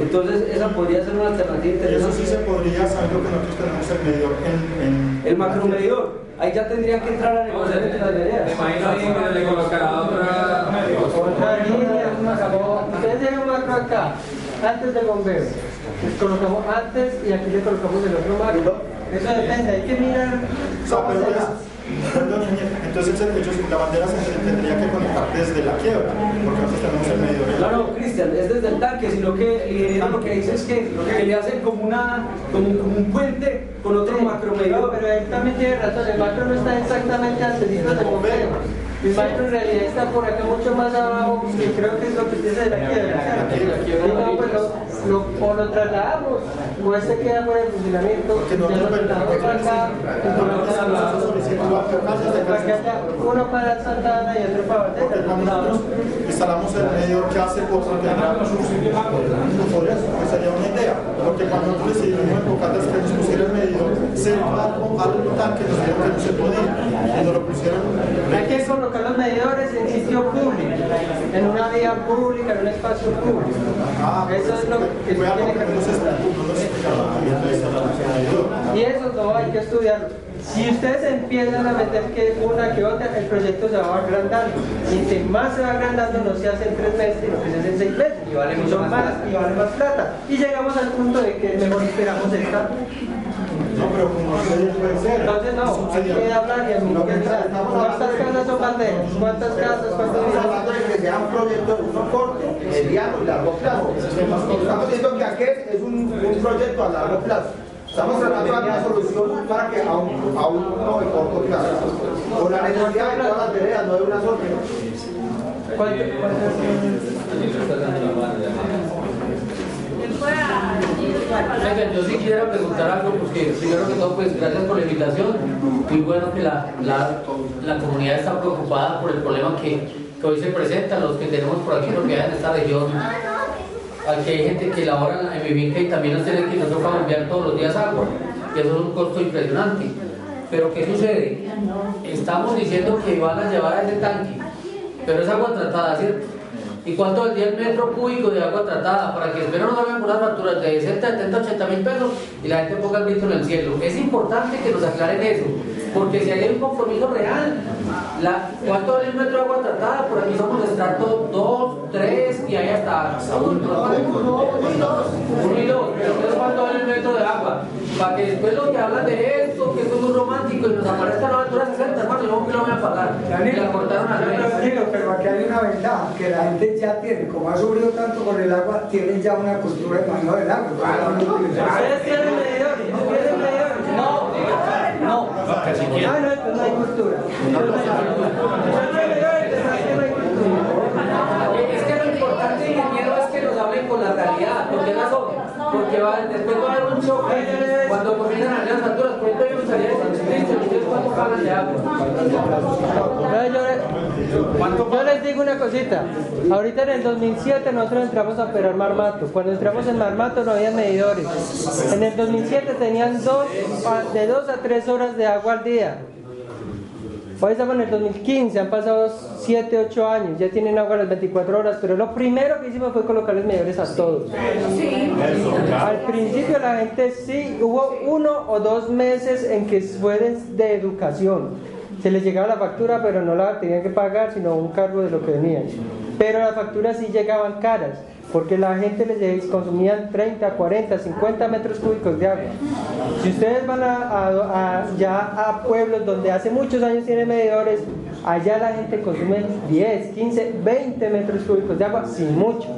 Entonces, esa podría ser una alternativa
Y eso
interesante.
sí se podría, sabiendo que nosotros tenemos el medidor en, en
El macromedidor, ahí ya tendrían que entrar a negociar entre las veredas.
Me imagino ahí que le colocará otra.
Otra línea, ustedes tienen un macro acá, antes del bombeo. Les colocamos antes y aquí le colocamos el otro macro. Eso depende, hay que mirar
O sea,
cómo
pero es- perdón, entonces ellos, la bandera se tendría que conectar desde la quiebra, porque nosotros tenemos el medidor en la
No, no, Cristian, es desde el tanque, sino que el ingeniero lo que dice es que, que le hacen como, una, como, como un puente con otro
No,
macromedidor.
pero él también tiene razón, el macro no está exactamente antes del bombeo. El macro en realidad está por acá mucho más abajo, que creo que es lo que tiene de la quiebra. Y no, pues lo, lo, o lo trasladamos, o este queda fuera de funcionamiento, ya lo trasladamos para acá, y para que haya uno para Santana y otro para
nosotros instalamos el medidor que hace tendrá sus por eso, esa sería una idea. Porque cuando nosotros decidimos en Bocatas que nos pusiera el medidor cerca al, tanque, nos dijeron que no se podía. Cuando lo pusieron,
que colocar los medidores en sitio público, en una vía pública, en un espacio público. Eso es lo que
fue
se tiene
que
que
medidor.
Y eso no hay que estudiarlo. Si ustedes empiezan a meter que una que otra, el proyecto se va agrandando. Y entre más se va agrandando, no se hace en tres meses, sino que se hace en seis meses.
Y vale mucho más plata.
y vale más plata. Y llegamos al punto de que mejor esperamos esta.
No, pero como ustedes puede ser.
Entonces no, hay que hablar y administrar. ¿Cuántas casas son banderas? ¿Cuántas casas? ¿Cuántos
Estamos hablando de que sea un proyecto de uno corto, mediano y largo plazo. Estamos diciendo que aquel es un, un proyecto a largo plazo. Estamos tratando de dar una solución para que a un, a un uno de corto plazo. Con la necesidad de todas las veredas, no de una sola.
Yo sí quisiera preguntar algo, porque primero que todo, pues gracias por la invitación. Muy bueno que la, la, la comunidad está preocupada por el problema que, que hoy se presenta, los que tenemos por aquí propiedad en esta región. Aquí hay gente que labora en mi finca y también nos tiene que nos toca bombear todos los días agua. Y eso es un costo impresionante. Pero ¿qué sucede? Estamos diciendo que van a llevar a ese tanque, pero es agua tratada, ¿cierto? ¿Y cuánto vendía el metro cúbico de agua tratada? Para que después no nos hagan unas facturas de 60, 70, 80 mil pesos y la gente ponga el grito en el cielo. Es importante que nos aclaren eso, porque si hay un compromiso real, ¿cuánto vale el metro de agua tratada? Por aquí somos estrato 2, 3 y hay hasta 1, uno y 2. Pero ¿cuánto vale el metro de agua? Para que después los que hablan de esto, que esto es muy romántico y nos aparezca la altura 60, hermano, yo que lo voy a pagar. Y la cortaron mes.
Tranquilo, pero aquí hay una ventaja, que la gente ya tiene, como ha subido tanto con el agua, tienen ya una cultura de manejo del agua.
¿Ustedes tienen medidores? ¿Tienen medidores? No, no. Ah, no, no hay cultura.
Es que lo importante, ingeniero, es que nos hablen con la realidad. ¿Por qué razón? Después va a haber un choque cuando comienzan a las facturas. Por ejemplo, yo salía de San Cristo, ¿ustedes cuánto pagan de agua?
Yo les digo una cosita. Ahorita en el 2007 nosotros entramos a operar Marmato. Cuando entramos en Marmato no había medidores. En el 2007 tenían dos, de 2 a 3 horas de agua al día. Hoy estamos en el 2015, han pasado 7, 8 años, ya tienen agua las 24 horas, pero lo primero que hicimos fue colocarles medidores a todos. Al principio la gente sí, hubo uno o dos meses en que fue de educación. Se les llegaba la factura, pero no la tenían que pagar, sino un cargo de lo que venían. Pero las facturas sí llegaban caras, porque la gente les consumían 30, 40, 50 metros cúbicos de agua. Si ustedes van a, a- pueblos donde hace muchos años tienen medidores, allá la gente consume 10, 15, 20 metros cúbicos de agua sin mucho.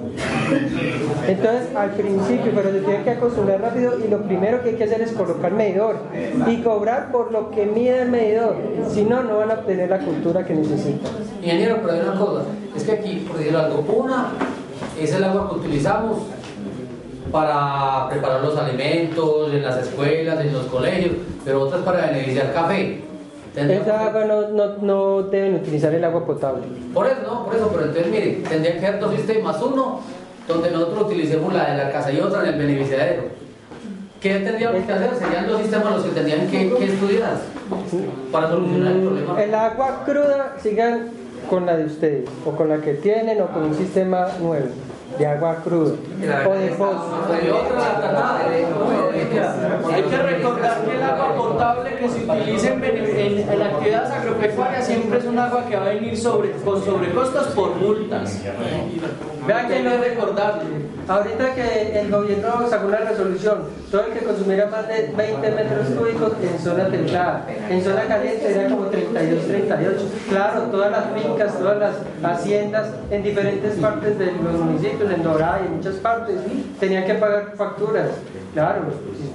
Entonces, al principio, pero se tiene que acostumbrar rápido y lo primero que hay que hacer es colocar medidor y cobrar por lo que mide el medidor. Si no, no van a obtener la cultura que necesitan.
Ingeniero, pero hay una cosa, es que aquí, por decirlo algo, una es el agua que utilizamos para preparar los alimentos en las escuelas, en los colegios, pero otra es para beneficiar café.
Esa agua no, no, no deben utilizar el agua potable.
Por eso, no, por eso, pero entonces mire, tendría que haber dos sistemas, uno donde nosotros utilicemos la de la casa y otra en el beneficiadero. ¿Qué tendríamos que hacer? Serían dos sistemas los que tendrían que, que estudiar para solucionar el problema.
El agua cruda sigan con la de ustedes, o con la que tienen, o con un sistema nuevo de agua cruda, o de
Hay que recordar que el agua potable que se utiliza en, bene- en- actividades agropecuarias siempre es un agua que va a venir sobre, con sobrecostos por multas.
Vean que no
que recordarlo.
Ahorita que el gobierno sacó una resolución, todo el que consumiera más de 20 metros cúbicos en zona templada, en zona caliente era como 32, 38. Claro, todas las fincas, todas las haciendas en diferentes partes de los municipios, en Dorada y en muchas partes, tenían que pagar facturas. Claro,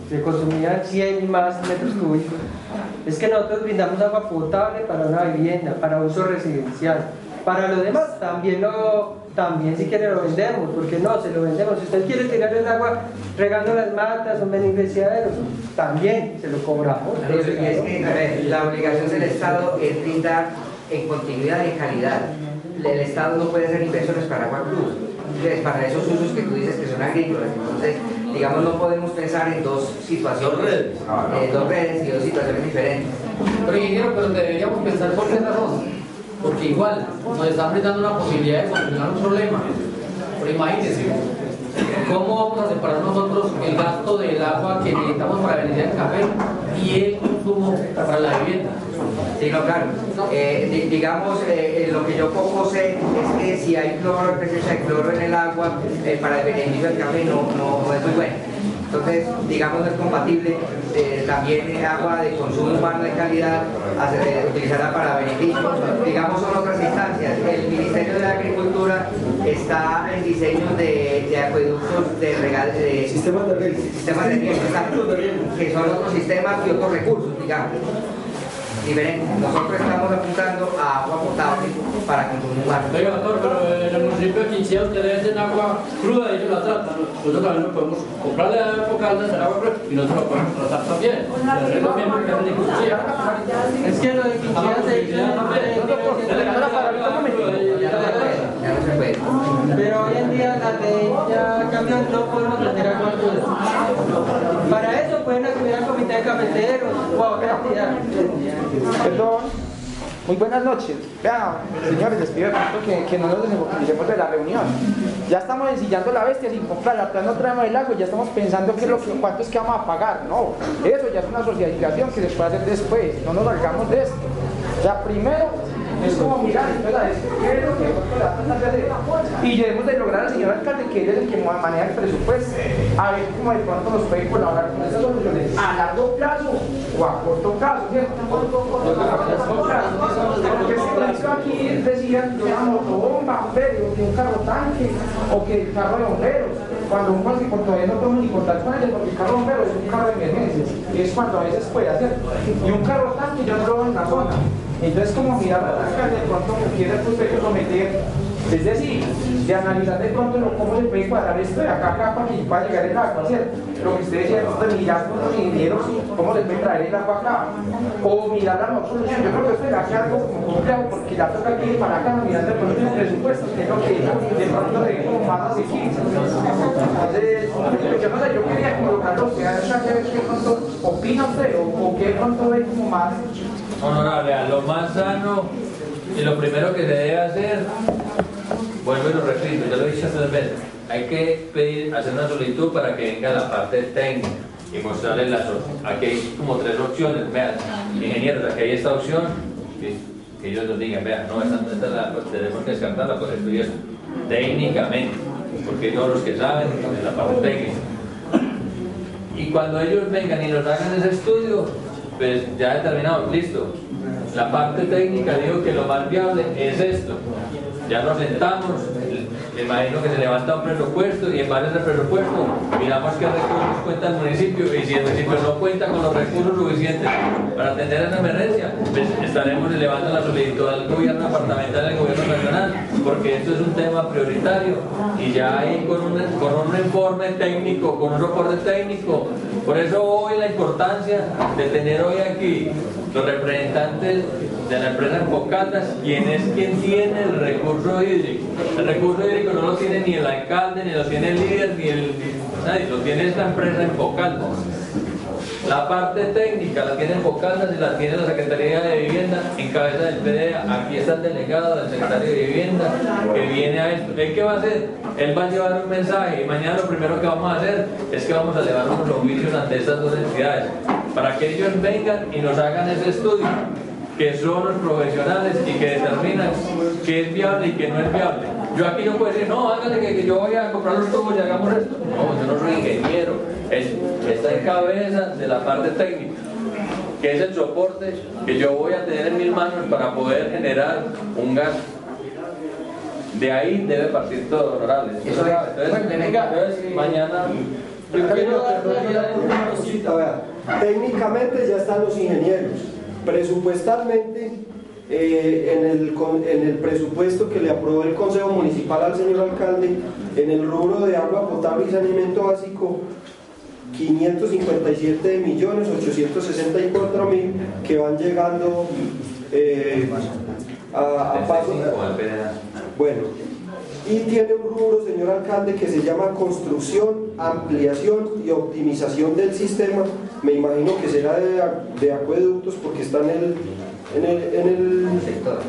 se consumían 100 y más metros cúbicos. Es que nosotros brindamos agua potable para una vivienda, para uso residencial. Para lo demás también lo, también si quiere lo vendemos, porque no, se lo vendemos. Si usted quiere tirar el agua regando las matas o en beneficiaderos, también se lo cobramos.
Pero es que, ver, la obligación del Estado es brindar en continuidad y calidad. El Estado no puede hacer inversiones para agua cruz. Para esos usos que tú dices que son agrícolas, entonces, digamos, no podemos pensar en dos situaciones,
Dos redes.
eh, dos redes y dos situaciones diferentes.
Pero ingeniero, pero deberíamos pensar por qué razón. Porque igual nos están brindando una posibilidad de solucionar un problema. Pero imagínense, ¿cómo vamos a separar nosotros el gasto del agua que necesitamos para beneficiar el café y el consumo para la vivienda?
Sí, no, claro. Eh, di- digamos, eh, eh, lo que yo poco sé es que si hay cloro, presencia de cloro en el agua, eh, para el beneficio del café no, no, no es muy bueno. Entonces, digamos, no es compatible también eh, agua de consumo humano de calidad, hacer- utilizarla para beneficio. Digamos, son otras instancias. El Ministerio de la Agricultura está en diseño de, de acueductos de regal, de sistemas de riego, sistemas de riego, que son otros sistemas y otros recursos, digamos diferente. Nosotros estamos apuntando a agua potable para consumo humano.
Oiga, doctor, pero en el municipio de Quinchea ustedes venden agua cruda y ellos la tratan. Nosotros también no podemos comprarle a Pocaldas el agua cruda y nosotros la podemos tratar también. Es que
lo de Quinchea se
Ya no se puede.
Pero hoy en día la ley ya cambió, no podemos agua cruda. Para eso pueden acudir al comité de cafeteros o a otra entidad.
Perdón. Muy buenas noches. Vean, señores, les pido que, que no nos desenvolvemos de la reunión. Ya estamos ensillando la bestia sin comprarla, todavía no traemos el agua, ya estamos pensando qué es lo que, cuánto es que vamos a pagar. No, eso ya es una socialización que se puede hacer después, no nos salgamos de esto. O sea, primero es como mirar, entonces, a ver, qué es lo que va a tratar de hacer. Y debemos de lograr al señor alcalde que él es el que maneja el presupuesto, a ver cómo de pronto nos puede colaborar con esas soluciones a largo plazo o a corto plazo, ¿cierto? Porque si por ejemplo aquí decían que una motobomba, pero que un carro tanque o que el carro de bomberos. Cuando un cualquier todavía no podemos ni contar con ellos porque el carro de bomberos es un carro de emergencia y es cuando a veces puede hacer. Y un carro tanque ya no lo en la zona. Entonces como mirar a la de pronto quiere usted comprometer Es decir, de analizar de pronto cómo se puede cuadrar esto de acá a acá para que pueda llegar el agua, ¿cierto? Lo que usted decía, nosotros mirar con los ingenieros cómo se puede traer el agua acá, o mirar mejor solución. Yo creo que esto era que algo como complejo, porque ya toca que ir para acá, mirar de pronto los presupuestos, que es lo que de pronto ve como más asequible. Entonces, yo no sé, yo quería colocarlo, o sea, que qué pronto opina usted, o, qué pronto ve como más
Honorable, a lo más sano y lo primero que se debe hacer, vuelvo y lo repito, ya lo he dicho tres veces, hay que pedir, hacer una solicitud para que venga la parte técnica y mostrarles las Aquí hay como tres opciones, vean, ingenieros, aquí hay esta opción, que, ellos nos digan, vean, no, esta, esta la, pues, tenemos que descartarla por esto, técnicamente, porque ellos los que saben de la parte técnica. Y cuando ellos vengan y nos hagan ese estudio, pues ya determinado, listo. La parte técnica dijo que lo más viable es esto. Ya nos sentamos, me imagino que se levanta un presupuesto y en base a ese presupuesto miramos qué recursos cuenta el municipio y si el municipio no cuenta con los recursos suficientes para atender esa emergencia, pues estaremos elevando la solicitud al gobierno departamental y al gobierno nacional, porque esto es un tema prioritario y ya hay con un, con un informe técnico, con un soporte técnico. Por eso hoy la importancia de tener hoy aquí los representantes de la empresa Enfocaldas, quien es quien tiene el recurso hídrico. El recurso hídrico no lo tiene ni el alcalde, ni lo tiene el líder, ni el nadie, lo tiene esta empresa Enfocaldas. La parte técnica la tiene Enfocaldas y la tiene la Secretaría de Vivienda en cabeza del PDA. Aquí está el delegado del secretario de Vivienda que viene a esto. ¿Él qué va a hacer? Él va a llevar un mensaje y mañana lo primero que vamos a hacer es que vamos a elevar unos oficios ante estas dos entidades para que ellos vengan y nos hagan ese estudio que son los profesionales y que determinan qué es viable y qué no es viable. Yo aquí no puedo decir, no, hágale que, que yo voy a comprar los tubos y hagamos esto. No, yo no soy ingeniero, es, está en cabeza de la parte técnica, que es el soporte que yo voy a tener en mis manos para poder generar un gas. De ahí debe partir todo, honorable.
Eso es.
Entonces, entonces, mañana...
Yo Técnicamente ya están los ingenieros. Presupuestalmente, eh, en, el, en el presupuesto que le aprobó el Consejo Municipal al señor alcalde, en el rubro de agua potable y saneamiento básico, 557 millones 864 mil que van llegando eh, a, a paso. Bueno, y tiene un rubro, señor alcalde, que se llama construcción, ampliación y optimización del sistema. Me imagino que será de, de acueductos porque está en el, en el, en el,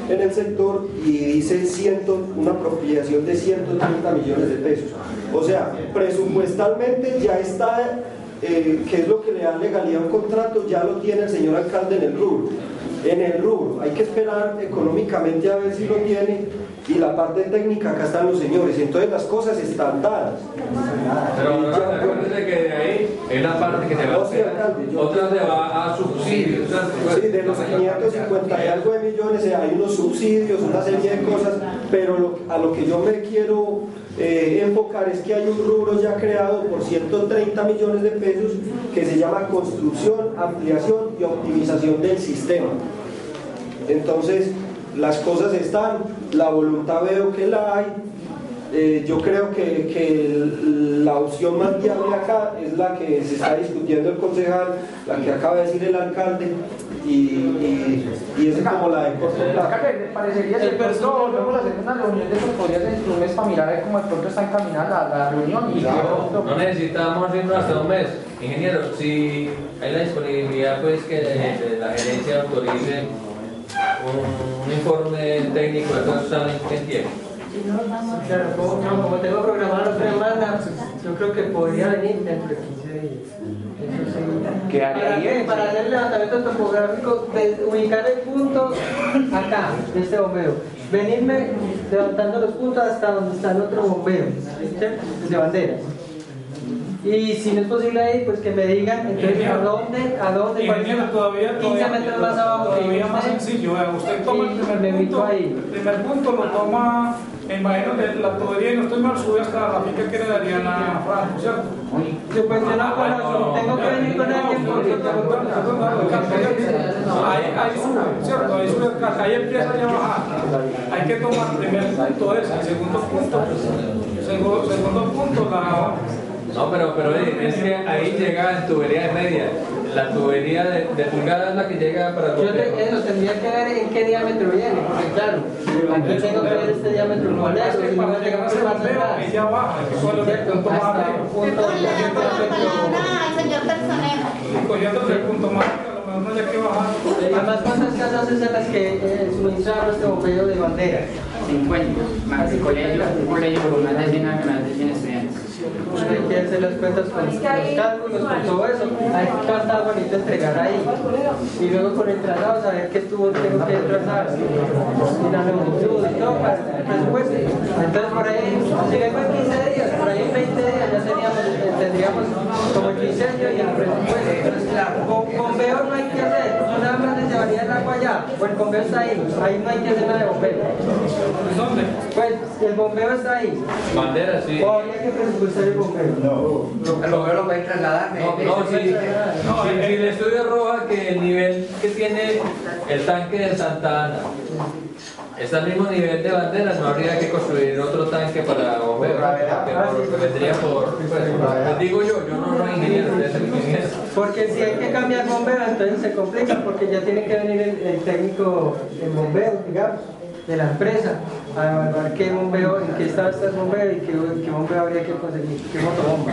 en el sector y dice ciento, una apropiación de 130 millones de pesos. O sea, presupuestalmente ya está, eh, que es lo que le da legalidad a un contrato, ya lo tiene el señor alcalde en el rubro. En el rubro, hay que esperar económicamente a ver si lo tiene y la parte técnica acá están los señores, entonces las cosas están dadas.
Pero acuérdese que de ahí hay una parte que se va a otra se va a subsidios.
Sí, de los 550 y algo de millones eh, hay unos subsidios, una serie de cosas, pero lo- a lo que yo me quiero eh, enfocar es que hay un rubro ya creado por 130 millones de pesos que se llama construcción, ampliación y optimización del sistema. Entonces, las cosas están, la voluntad veo que la hay. Eh, yo creo que, que la opción más viable acá es la que se está discutiendo el concejal, la que acaba de decir el alcalde, y, y, y es como la de corto plazo.
Alcalde, ¿le parecería si de pronto volvemos a hacer una reunión de esos podría ser un mes para mirar cómo de pronto está encaminada la, la reunión y
No, no necesitamos irnos hasta un mes. Ingeniero, si hay la disponibilidad, pues que la gerencia autorice un, un informe técnico de saben en tiempo.
Claro, como, tengo programado la otra semana, yo creo que podría venir dentro de 15 días. Eso sí.
Quedaría
¿Para
bien,
qué? Para hacer el levantamiento topográfico, de ubicar el punto acá, de este bombeo. Venirme levantando los puntos hasta donde está el otro bombeo, ¿sí? de banderas. Y si no es posible ahí, pues que me digan entonces a dónde, a dónde, el-
Ingeniero, todavía,
15
todavía,
metros más abajo
todavía
yo
más sencillo. vea, Usted toma el primer punto,
ahí.
el primer punto lo toma, me imagino que la tubería, y no estoy mal, sube hasta la finca que le darían a Franco, ¿cierto?
subvencionado con eso, tengo que venir con alguien porque
Ahí, ahí sube, ¿cierto? Ahí sube el caja, ahí empieza ya a bajar. Hay que tomar primer punto ese, el segundo punto, segundo, segundo punto, la
No, pero, pero eh, es que ahí llega en tubería de media. La tubería de, de pulgada es la que llega para
Yo te- eso tendría que ver en qué diámetro viene, porque claro, aquí tengo que ver este diámetro con eso, si no me tengo que pasar atrás.
ella baja,
Cierto, hasta un punto
al señor personero.
cogiendo el punto más, a lo mejor no hay que bajar.
Además, ¿cuántas casas es en las que eh, suministraron este bombeo de bandera?
50, más el colegio, un colegio con más de 100, más de 100
Hay que hacer las cuentas con los cálculos, con todo eso. Hay que estar bonito entregar ahí. Y luego con el traslado, saber qué tubo tengo que trazar. Y la longitud y todo para el presupuesto. Entonces, por ahí, si vengo en 15 días, por ahí en 20 días ya eh, tendríamos como el diseño y el presupuesto. Entonces, claro, con bombeo no hay que hacer. No nada más le llevaría el agua allá. O el bombeo está ahí. Ahí no hay que hacer nada de bombeo.
¿Dónde?
Pues el bombeo está ahí.
Bandera, sí.
O habría que presupuestar el bombeo.
El bombeo lo puede trasladar.
No, no, sí. No, si, si el estudio arroja que el nivel que tiene el tanque de Santa Ana está al mismo nivel de bandera, no habría que construir otro tanque para bomberos, porque por- vendría por, pues, pues digo yo, yo no soy ingeniero.
Porque si hay que cambiar bombeo, entonces se complica porque ya tiene que venir el, el técnico en bombeo, digamos, de la empresa, a evaluar qué bombeo, en qué estado está el bombeo y qué, qué bombeo habría que conseguir, qué motobomba.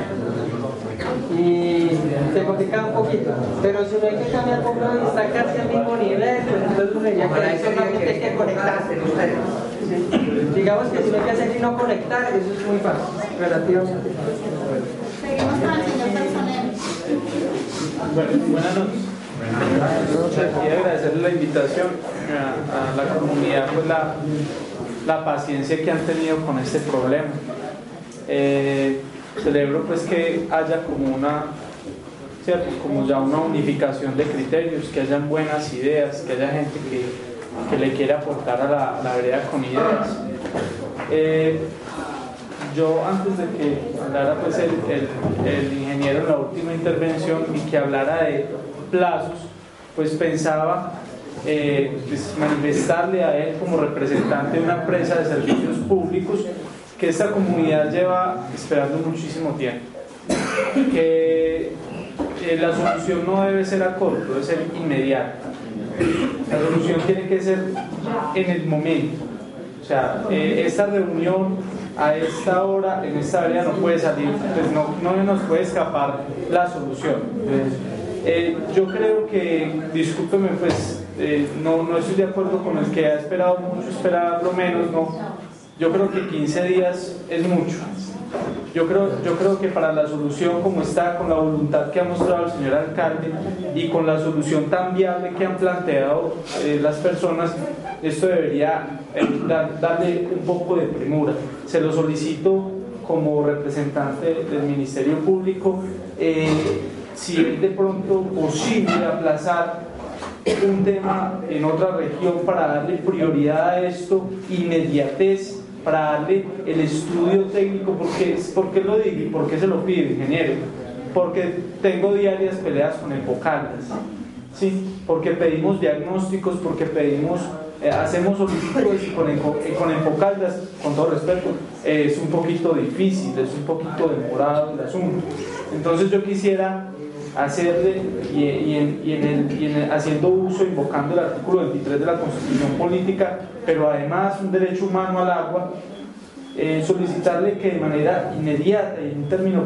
Y se complica un poquito. Pero si no hay que cambiar bombeo y está casi al mismo nivel, pues entonces uno diría que solamente hay que conectar. Sí. Digamos que si no hay que hacer y no conectar, eso es muy fácil, relativamente.
Seguimos con el señor personero.
Bueno, buenas noches. Quería agradecerle la invitación a, la comunidad, pues la, paciencia que han tenido con este problema. Eh, celebro pues que haya como una, ¿cierto? como ya una unificación de criterios, que hayan buenas ideas, que haya gente que, que le quiera aportar a la, la vereda con ideas. Eh, yo antes de que hablara pues el- el ingeniero en la última intervención y que hablara de plazos, pues pensaba eh, pues, manifestarle a él como representante de una empresa de servicios públicos que esta comunidad lleva esperando muchísimo tiempo. Que eh, la solución no debe ser a corto, debe ser inmediata. La solución tiene que ser en el momento. O sea, eh, esta reunión a esta hora, en esta área no puede salir, pues no, no nos puede escapar la solución. Eh, yo creo que, discúlpeme, pues eh, no, no estoy de acuerdo con el que ha esperado mucho, esperar lo menos, no. Yo creo que 15 días es mucho. Yo creo, yo creo que para la solución como está, con la voluntad que ha mostrado el señor alcalde y con la solución tan viable que han planteado eh, las personas, esto debería dar- darle un poco de premura. Se lo solicito como representante del Ministerio Público, si es de pronto posible aplazar un tema en otra región para darle prioridad a esto, inmediatez, para darle el estudio técnico, porque, ¿por qué lo digo y por qué se lo pido, ingeniero? Porque tengo diarias peleas con Empocaldas, ¿sí? porque pedimos diagnósticos, porque pedimos, eh, hacemos solicitudes y con, con Empocaldas, con todo respeto, eh, es un poquito difícil, es un poquito demorado el asunto. Entonces yo quisiera hacerle y, y en- y en el- y en el- haciendo uso, invocando el artículo 23 de la Constitución Política, pero además un derecho humano al agua, eh, solicitarle que de manera inmediata y en un término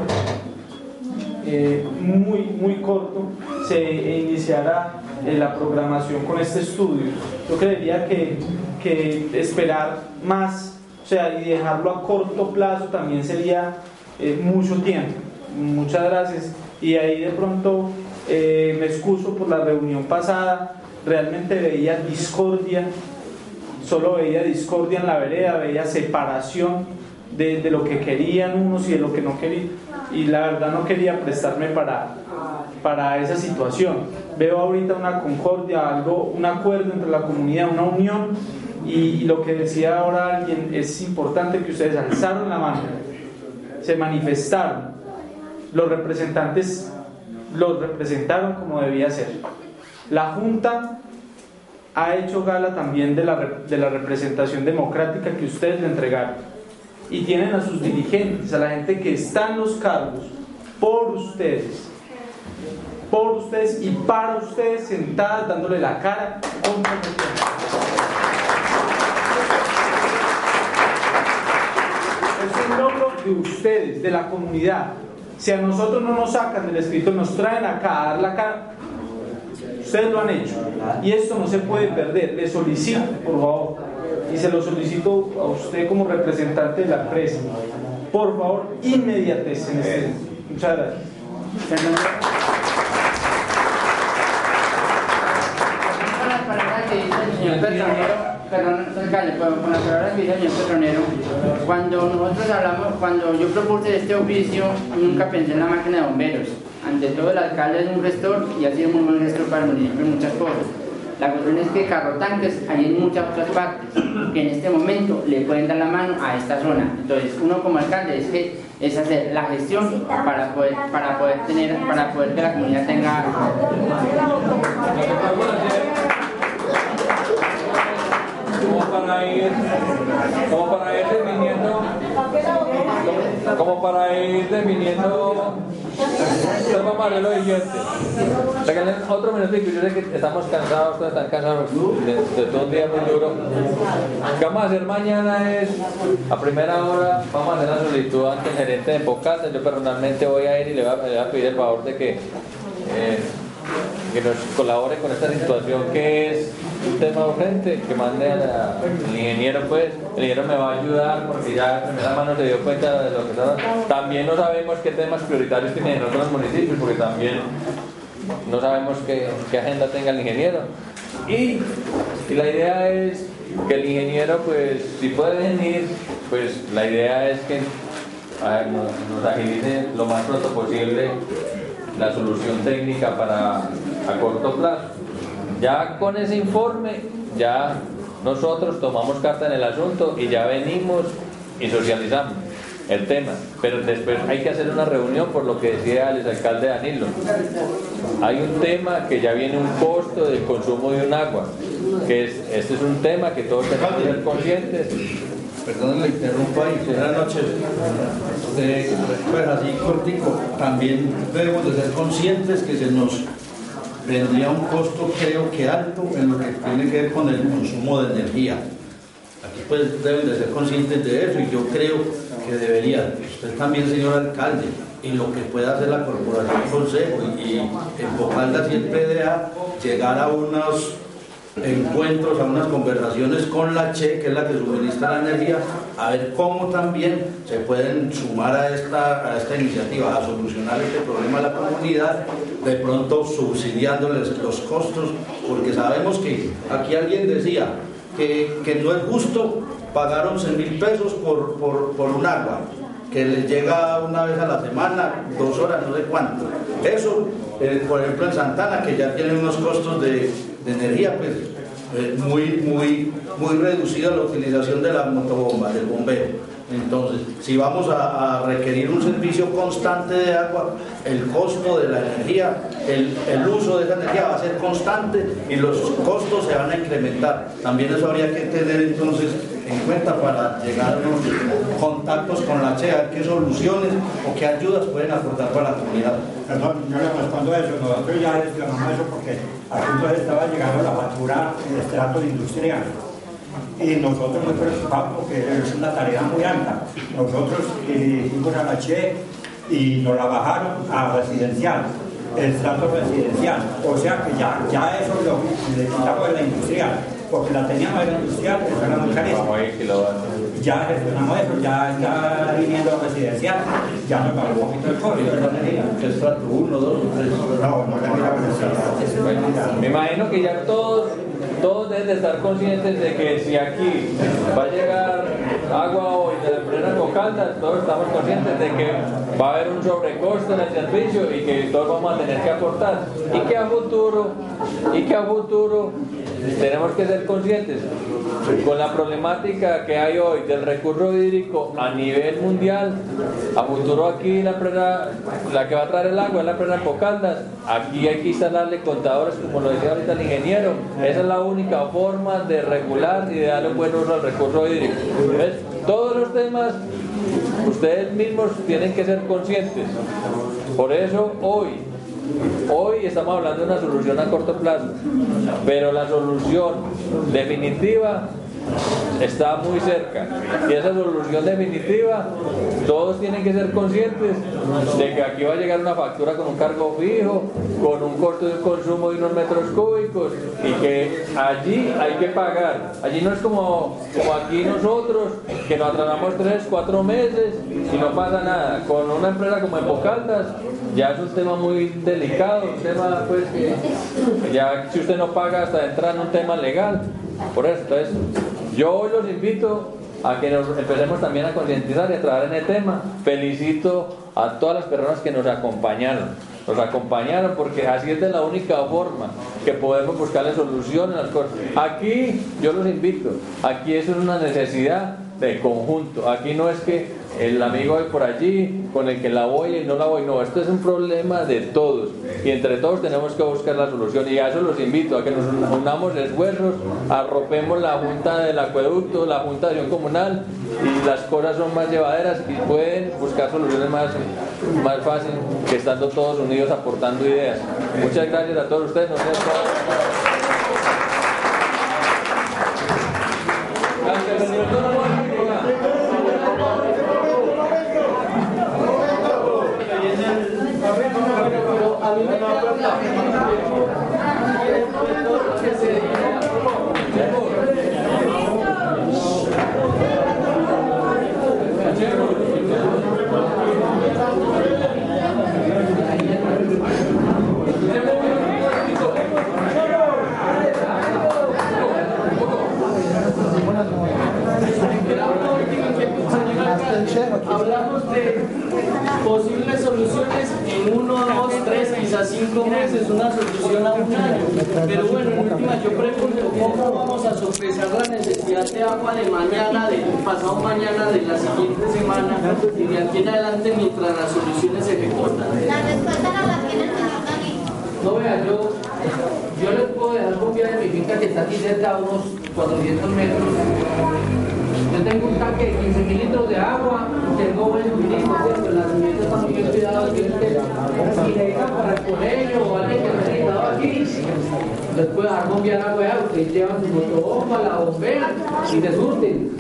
eh, muy, muy corto se iniciara eh, la programación con este estudio. Yo creería que, que esperar más, o sea, y dejarlo a corto plazo también sería eh, mucho tiempo. Muchas gracias. Y ahí de pronto eh, me excuso por la reunión pasada, realmente veía discordia, solo veía discordia en la vereda, veía separación de, de lo que querían unos y de lo que no querían. Y la verdad no quería prestarme para, para esa situación. Veo ahorita una concordia, algo, un acuerdo entre la comunidad, una unión. Y, y lo que decía ahora alguien, es importante que ustedes alzaron la mano, se manifestaron los representantes los representaron como debía ser. La Junta ha hecho gala también de la, de la representación democrática que ustedes le entregaron. Y tienen a sus dirigentes, a la gente que está en los cargos, por ustedes, por ustedes y para ustedes, sentadas dándole la cara Es un logro de ustedes, de la comunidad. Si a nosotros no nos sacan del escrito, nos traen acá a dar la cara, ustedes lo han hecho. Y esto no se puede perder. Le solicito, por favor, y se lo solicito a usted como representante de la empresa, por favor, inmediatez en este. Muchas gracias.
señor Petronero, perdón, alcalde, con, las palabras que dice el señor Petronero, cuando nosotros hablamos, cuando yo propuse este oficio, nunca pensé en la máquina de bomberos. Ante todo, el alcalde es un gestor y ha sido muy buen gestor para el municipio en muchas cosas. La cuestión es que carro tanques hay en muchas otras partes que en este momento le pueden dar la mano a esta zona. Entonces, uno como alcalde es que es hacer la gestión para poder para poder tener para poder que la comunidad tenga
como para ir, como para ir definiendo, como para ir definiendo, entonces vamos a hacer lo siguiente. Otro minutito, yo sé que estamos cansados, todos están cansados de, todo un día muy duro. Lo que vamos a hacer mañana es, a primera hora, vamos a hacer la solicitud ante el gerente de Pocalda. Yo personalmente voy a ir y le voy a, le voy a pedir el favor de que eh, que nos colabore con esta situación que es un tema urgente, que mande al ingeniero, pues, el ingeniero me va a ayudar porque ya de primera mano se dio cuenta de lo que está. También no sabemos qué temas prioritarios tienen en otros municipios, porque también no sabemos qué, qué agenda tenga el ingeniero. Y, y la idea es que el ingeniero, pues, si puede venir, pues la idea es que nos, nos agilice lo más pronto posible la solución técnica para a corto plazo. Ya con ese informe, ya nosotros tomamos carta en el asunto y ya venimos y socializamos el tema. Pero después hay que hacer una reunión por lo que decía el alcalde Danilo. Hay un tema que ya viene un costo del consumo de un agua, que es, este es un tema que todos tenemos que ser conscientes
Perdón, le interrumpo ahí. Buenas noches. Eh, pues así cortico, también debemos de ser conscientes que se nos vendría un costo creo que alto en lo que tiene que ver con el consumo de energía. Aquí pues deben de ser conscientes de eso y yo creo que debería, usted también señor alcalde, y lo que pueda hacer la corporación consejo y, y en Pocaldas y el llegar a unos encuentros, a unas conversaciones con la CHE, que es la que suministra la energía, a ver cómo también se pueden sumar a esta, a esta iniciativa, a solucionar este problema a la comunidad, de pronto subsidiándoles los costos, porque sabemos que aquí alguien decía que, que no es justo pagar 11 mil pesos por, por, por un agua que les llega una vez a la semana, dos horas, no sé cuánto. Eso, eh, por ejemplo, en Santana, que ya tiene unos costos de, de energía, pues muy, muy, muy reducida la utilización de la motobomba, del bombero. Entonces, si vamos a, a, requerir un servicio constante de agua, el costo de la energía, el, el, uso de esa energía va a ser constante y los costos se van a incrementar. También eso habría que tener entonces en cuenta para llegar a unos contactos con la CHE, a ver qué soluciones o qué ayudas pueden aportar para la comunidad.
Perdón, yo le respondo eso. Nosotros ya gestionamos eso porque aquí entonces estaba llegando la factura en estrato industrial y nosotros muy preocupados porque es una tarea muy alta. Nosotros fuimos a la CHE y nos la bajaron a residencial, el trato residencial. O sea que ya, ya eso lo le quitamos la industrial, porque la teníamos en la industrial, eso era muy carísimo. Ya gestionamos eso, ya, ya viniendo residencial, ya nos bajó un poquito el energía.
¿Qué estrato? ¿Uno, dos tres?
No, no le
Me imagino que ya todos todos deben de estar conscientes de que si aquí va a llegar agua hoy de la plena Cocalda, todos estamos conscientes de que va a haber un sobrecosto en el servicio y que todos vamos a tener que aportar. Y que a futuro, y que a futuro tenemos que ser conscientes con la problemática que hay hoy del recurso hídrico a nivel mundial. A futuro aquí la empresa, la que va a traer el agua es la empresa Pocaldas. Aquí hay que instalarle contadores, como lo decía ahorita el ingeniero. Esa es la única forma de regular y de darle un buen uso al recurso hídrico. ¿Ves? Todos los temas ustedes mismos tienen que ser conscientes. Por eso hoy, hoy estamos hablando de una solución a corto plazo, pero la solución definitiva está muy cerca. Y esa solución definitiva, todos tienen que ser conscientes de que aquí va a llegar una factura con un cargo fijo, con un costo de consumo de unos metros cúbicos y que allí hay que pagar. Allí no es como, como aquí nosotros, que nos atrasamos tres, cuatro meses y no pasa nada. Con una empresa como Epocaldas ya es un tema muy delicado, un tema pues que ya si usted no paga hasta entrar en un tema legal. Por eso, entonces, yo hoy los invito a que nos empecemos también a concientizar y a trabajar en el tema. Felicito a todas las personas que nos acompañaron. Nos acompañaron porque así es de la única forma que podemos buscarle soluciones a las cosas. Aquí yo los invito, aquí eso es una necesidad de conjunto. Aquí no es que el amigo de por allí con el que la voy y no la voy, no, esto es un problema de todos y entre todos tenemos que buscar la solución y a eso los invito, a que nos unamos esfuerzos, arropemos la junta del acueducto, la junta de acción comunal y las cosas son más llevaderas y pueden buscar soluciones más, más fáciles que estando todos unidos aportando ideas. Muchas gracias a todos ustedes. Nos vemos.
Hablamos Ne yapıyorlar? Quizás cinco meses, una solución a un año. Pero bueno, en última yo pregunto, ¿cómo vamos a sopesar la necesidad de agua de mañana, de pasado mañana, de la siguiente semana y de aquí en adelante mientras las soluciones se ejecutan?
La respuesta no la tiene el señor Dani.
No vea, yo, yo les puedo dejar copia de mi finca que está aquí cerca, a unos 400 metros. Yo tengo un tanque de 15 mil litros de agua, tengo buen suministro, ¿cierto? Las semillas están muy bien cuidadas, si necesitan para el colegio o alguien que me ha aquí, les puedo dejar bombear agua allá, ustedes llevan su motobomba, la bombean y se surten.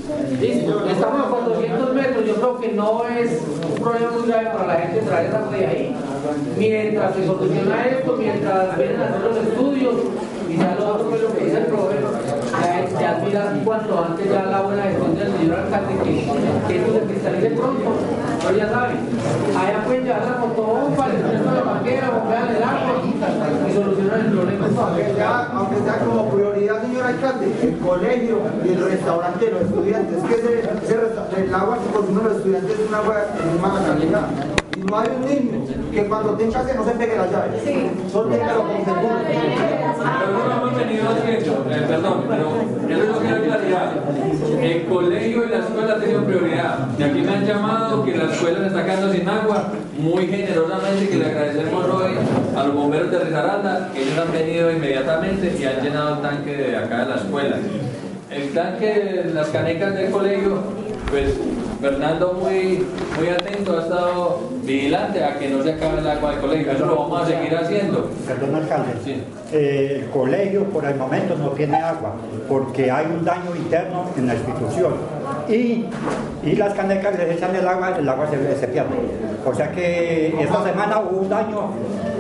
Listo, estamos a 400 metros, yo creo que no es un problema muy grave para la gente traer esa de ahí. Mientras se soluciona esto, mientras vienen a hacer los estudios, y ya lo otro es lo que dice el proveedor, mirar cuanto antes ya la buena gestión del señor alcalde que, que se cristalice pronto, pero ya saben, allá pueden llevar la motobomba, les ponen la banquera, bombean el agua y solucionan el problema.
Aunque sea, aunque sea como prioridad, señor alcalde, el colegio y el restaurante de los estudiantes, que ese resta- el agua que consumen los estudiantes es un agua de mala calidad. No hay un niño que cuando tenga que no se pegue la llave. Son téngalo con seguro.
Pero no lo hemos venido haciendo, eh, perdón, pero eso es lo que hay claridad. El colegio y la escuela tenido prioridad. Y aquí me han llamado que la escuela se está quedando sin agua, muy generosamente, que le agradecemos hoy a los bomberos de Risaralda, que ellos han venido inmediatamente y han llenado el tanque de acá de la escuela. El tanque, las canecas del colegio, pues Fernando muy, muy atento, ha estado vigilante a que no se acabe el agua del colegio. Eso lo vamos a seguir haciendo.
Perdón, alcalde. Eh, el colegio por el momento no tiene agua porque hay un daño interno en la institución y, y las canecas les echan el agua, el agua se, se pierde. O sea que esta semana hubo un daño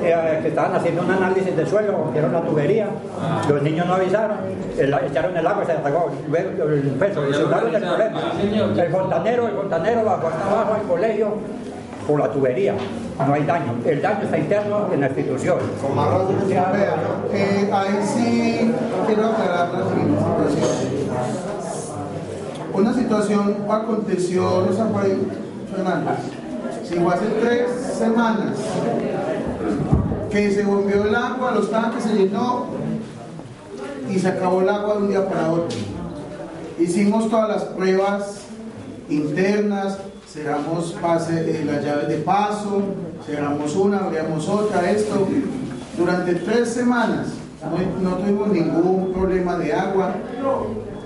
eh, que estaban haciendo un análisis del suelo, rompieron la tubería, los niños no avisaron, el- echaron el agua y se apagó. Luego el peso, solucionaron el problema. El fontanero, el fontanero bajó hasta abajo al colegio por la tubería. No hay daño. El daño está interno en la institución.
Ya, vea, eh, ahí sí quiero aclarar la siguiente situación. Una situación aconteció, no sé, fue hace tres semanas que se bombeó el agua, los tanques se llenó y se acabó el agua de un día para otro. Hicimos todas las pruebas internas, cerramos pase, eh, las llaves de paso, cerramos una, abríamos otra, esto. Durante tres semanas no tuvimos ningún problema de agua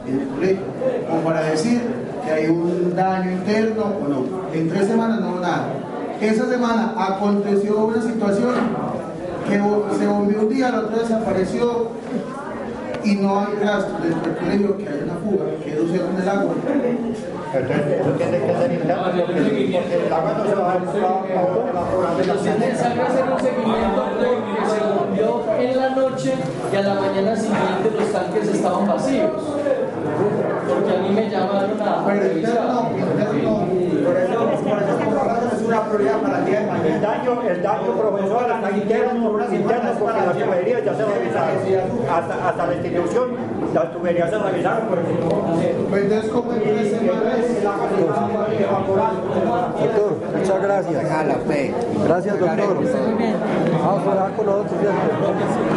en el colegio, como para decir que hay un daño interno o no. En tres semanas no hubo nada. Esa semana aconteció una situación que se volvió un día, la otra desapareció y no hay rastro dentro del colegio que haya una fuga, que sea con el agua.
Eso tiene que ser interno porque el agua no se va a
Pero si es necesario hacer un seguimiento porque se volvió en la noche y a la mañana siguiente los tanques estaban vacíos. Porque a mí me llamaron a revisar.
Por eso, por eso como rato es una prioridad para el día de mañana.
El daño, el daño, profesor, interno, interno porque las tuberías ya se revisaron. Hasta, hasta la institución, las tuberías se revisaron.
Pues entonces, como en tres semanas,
Doctor, muchas gracias. Gracias, doctor. Vamos a hablar con los otros. ¿cierto?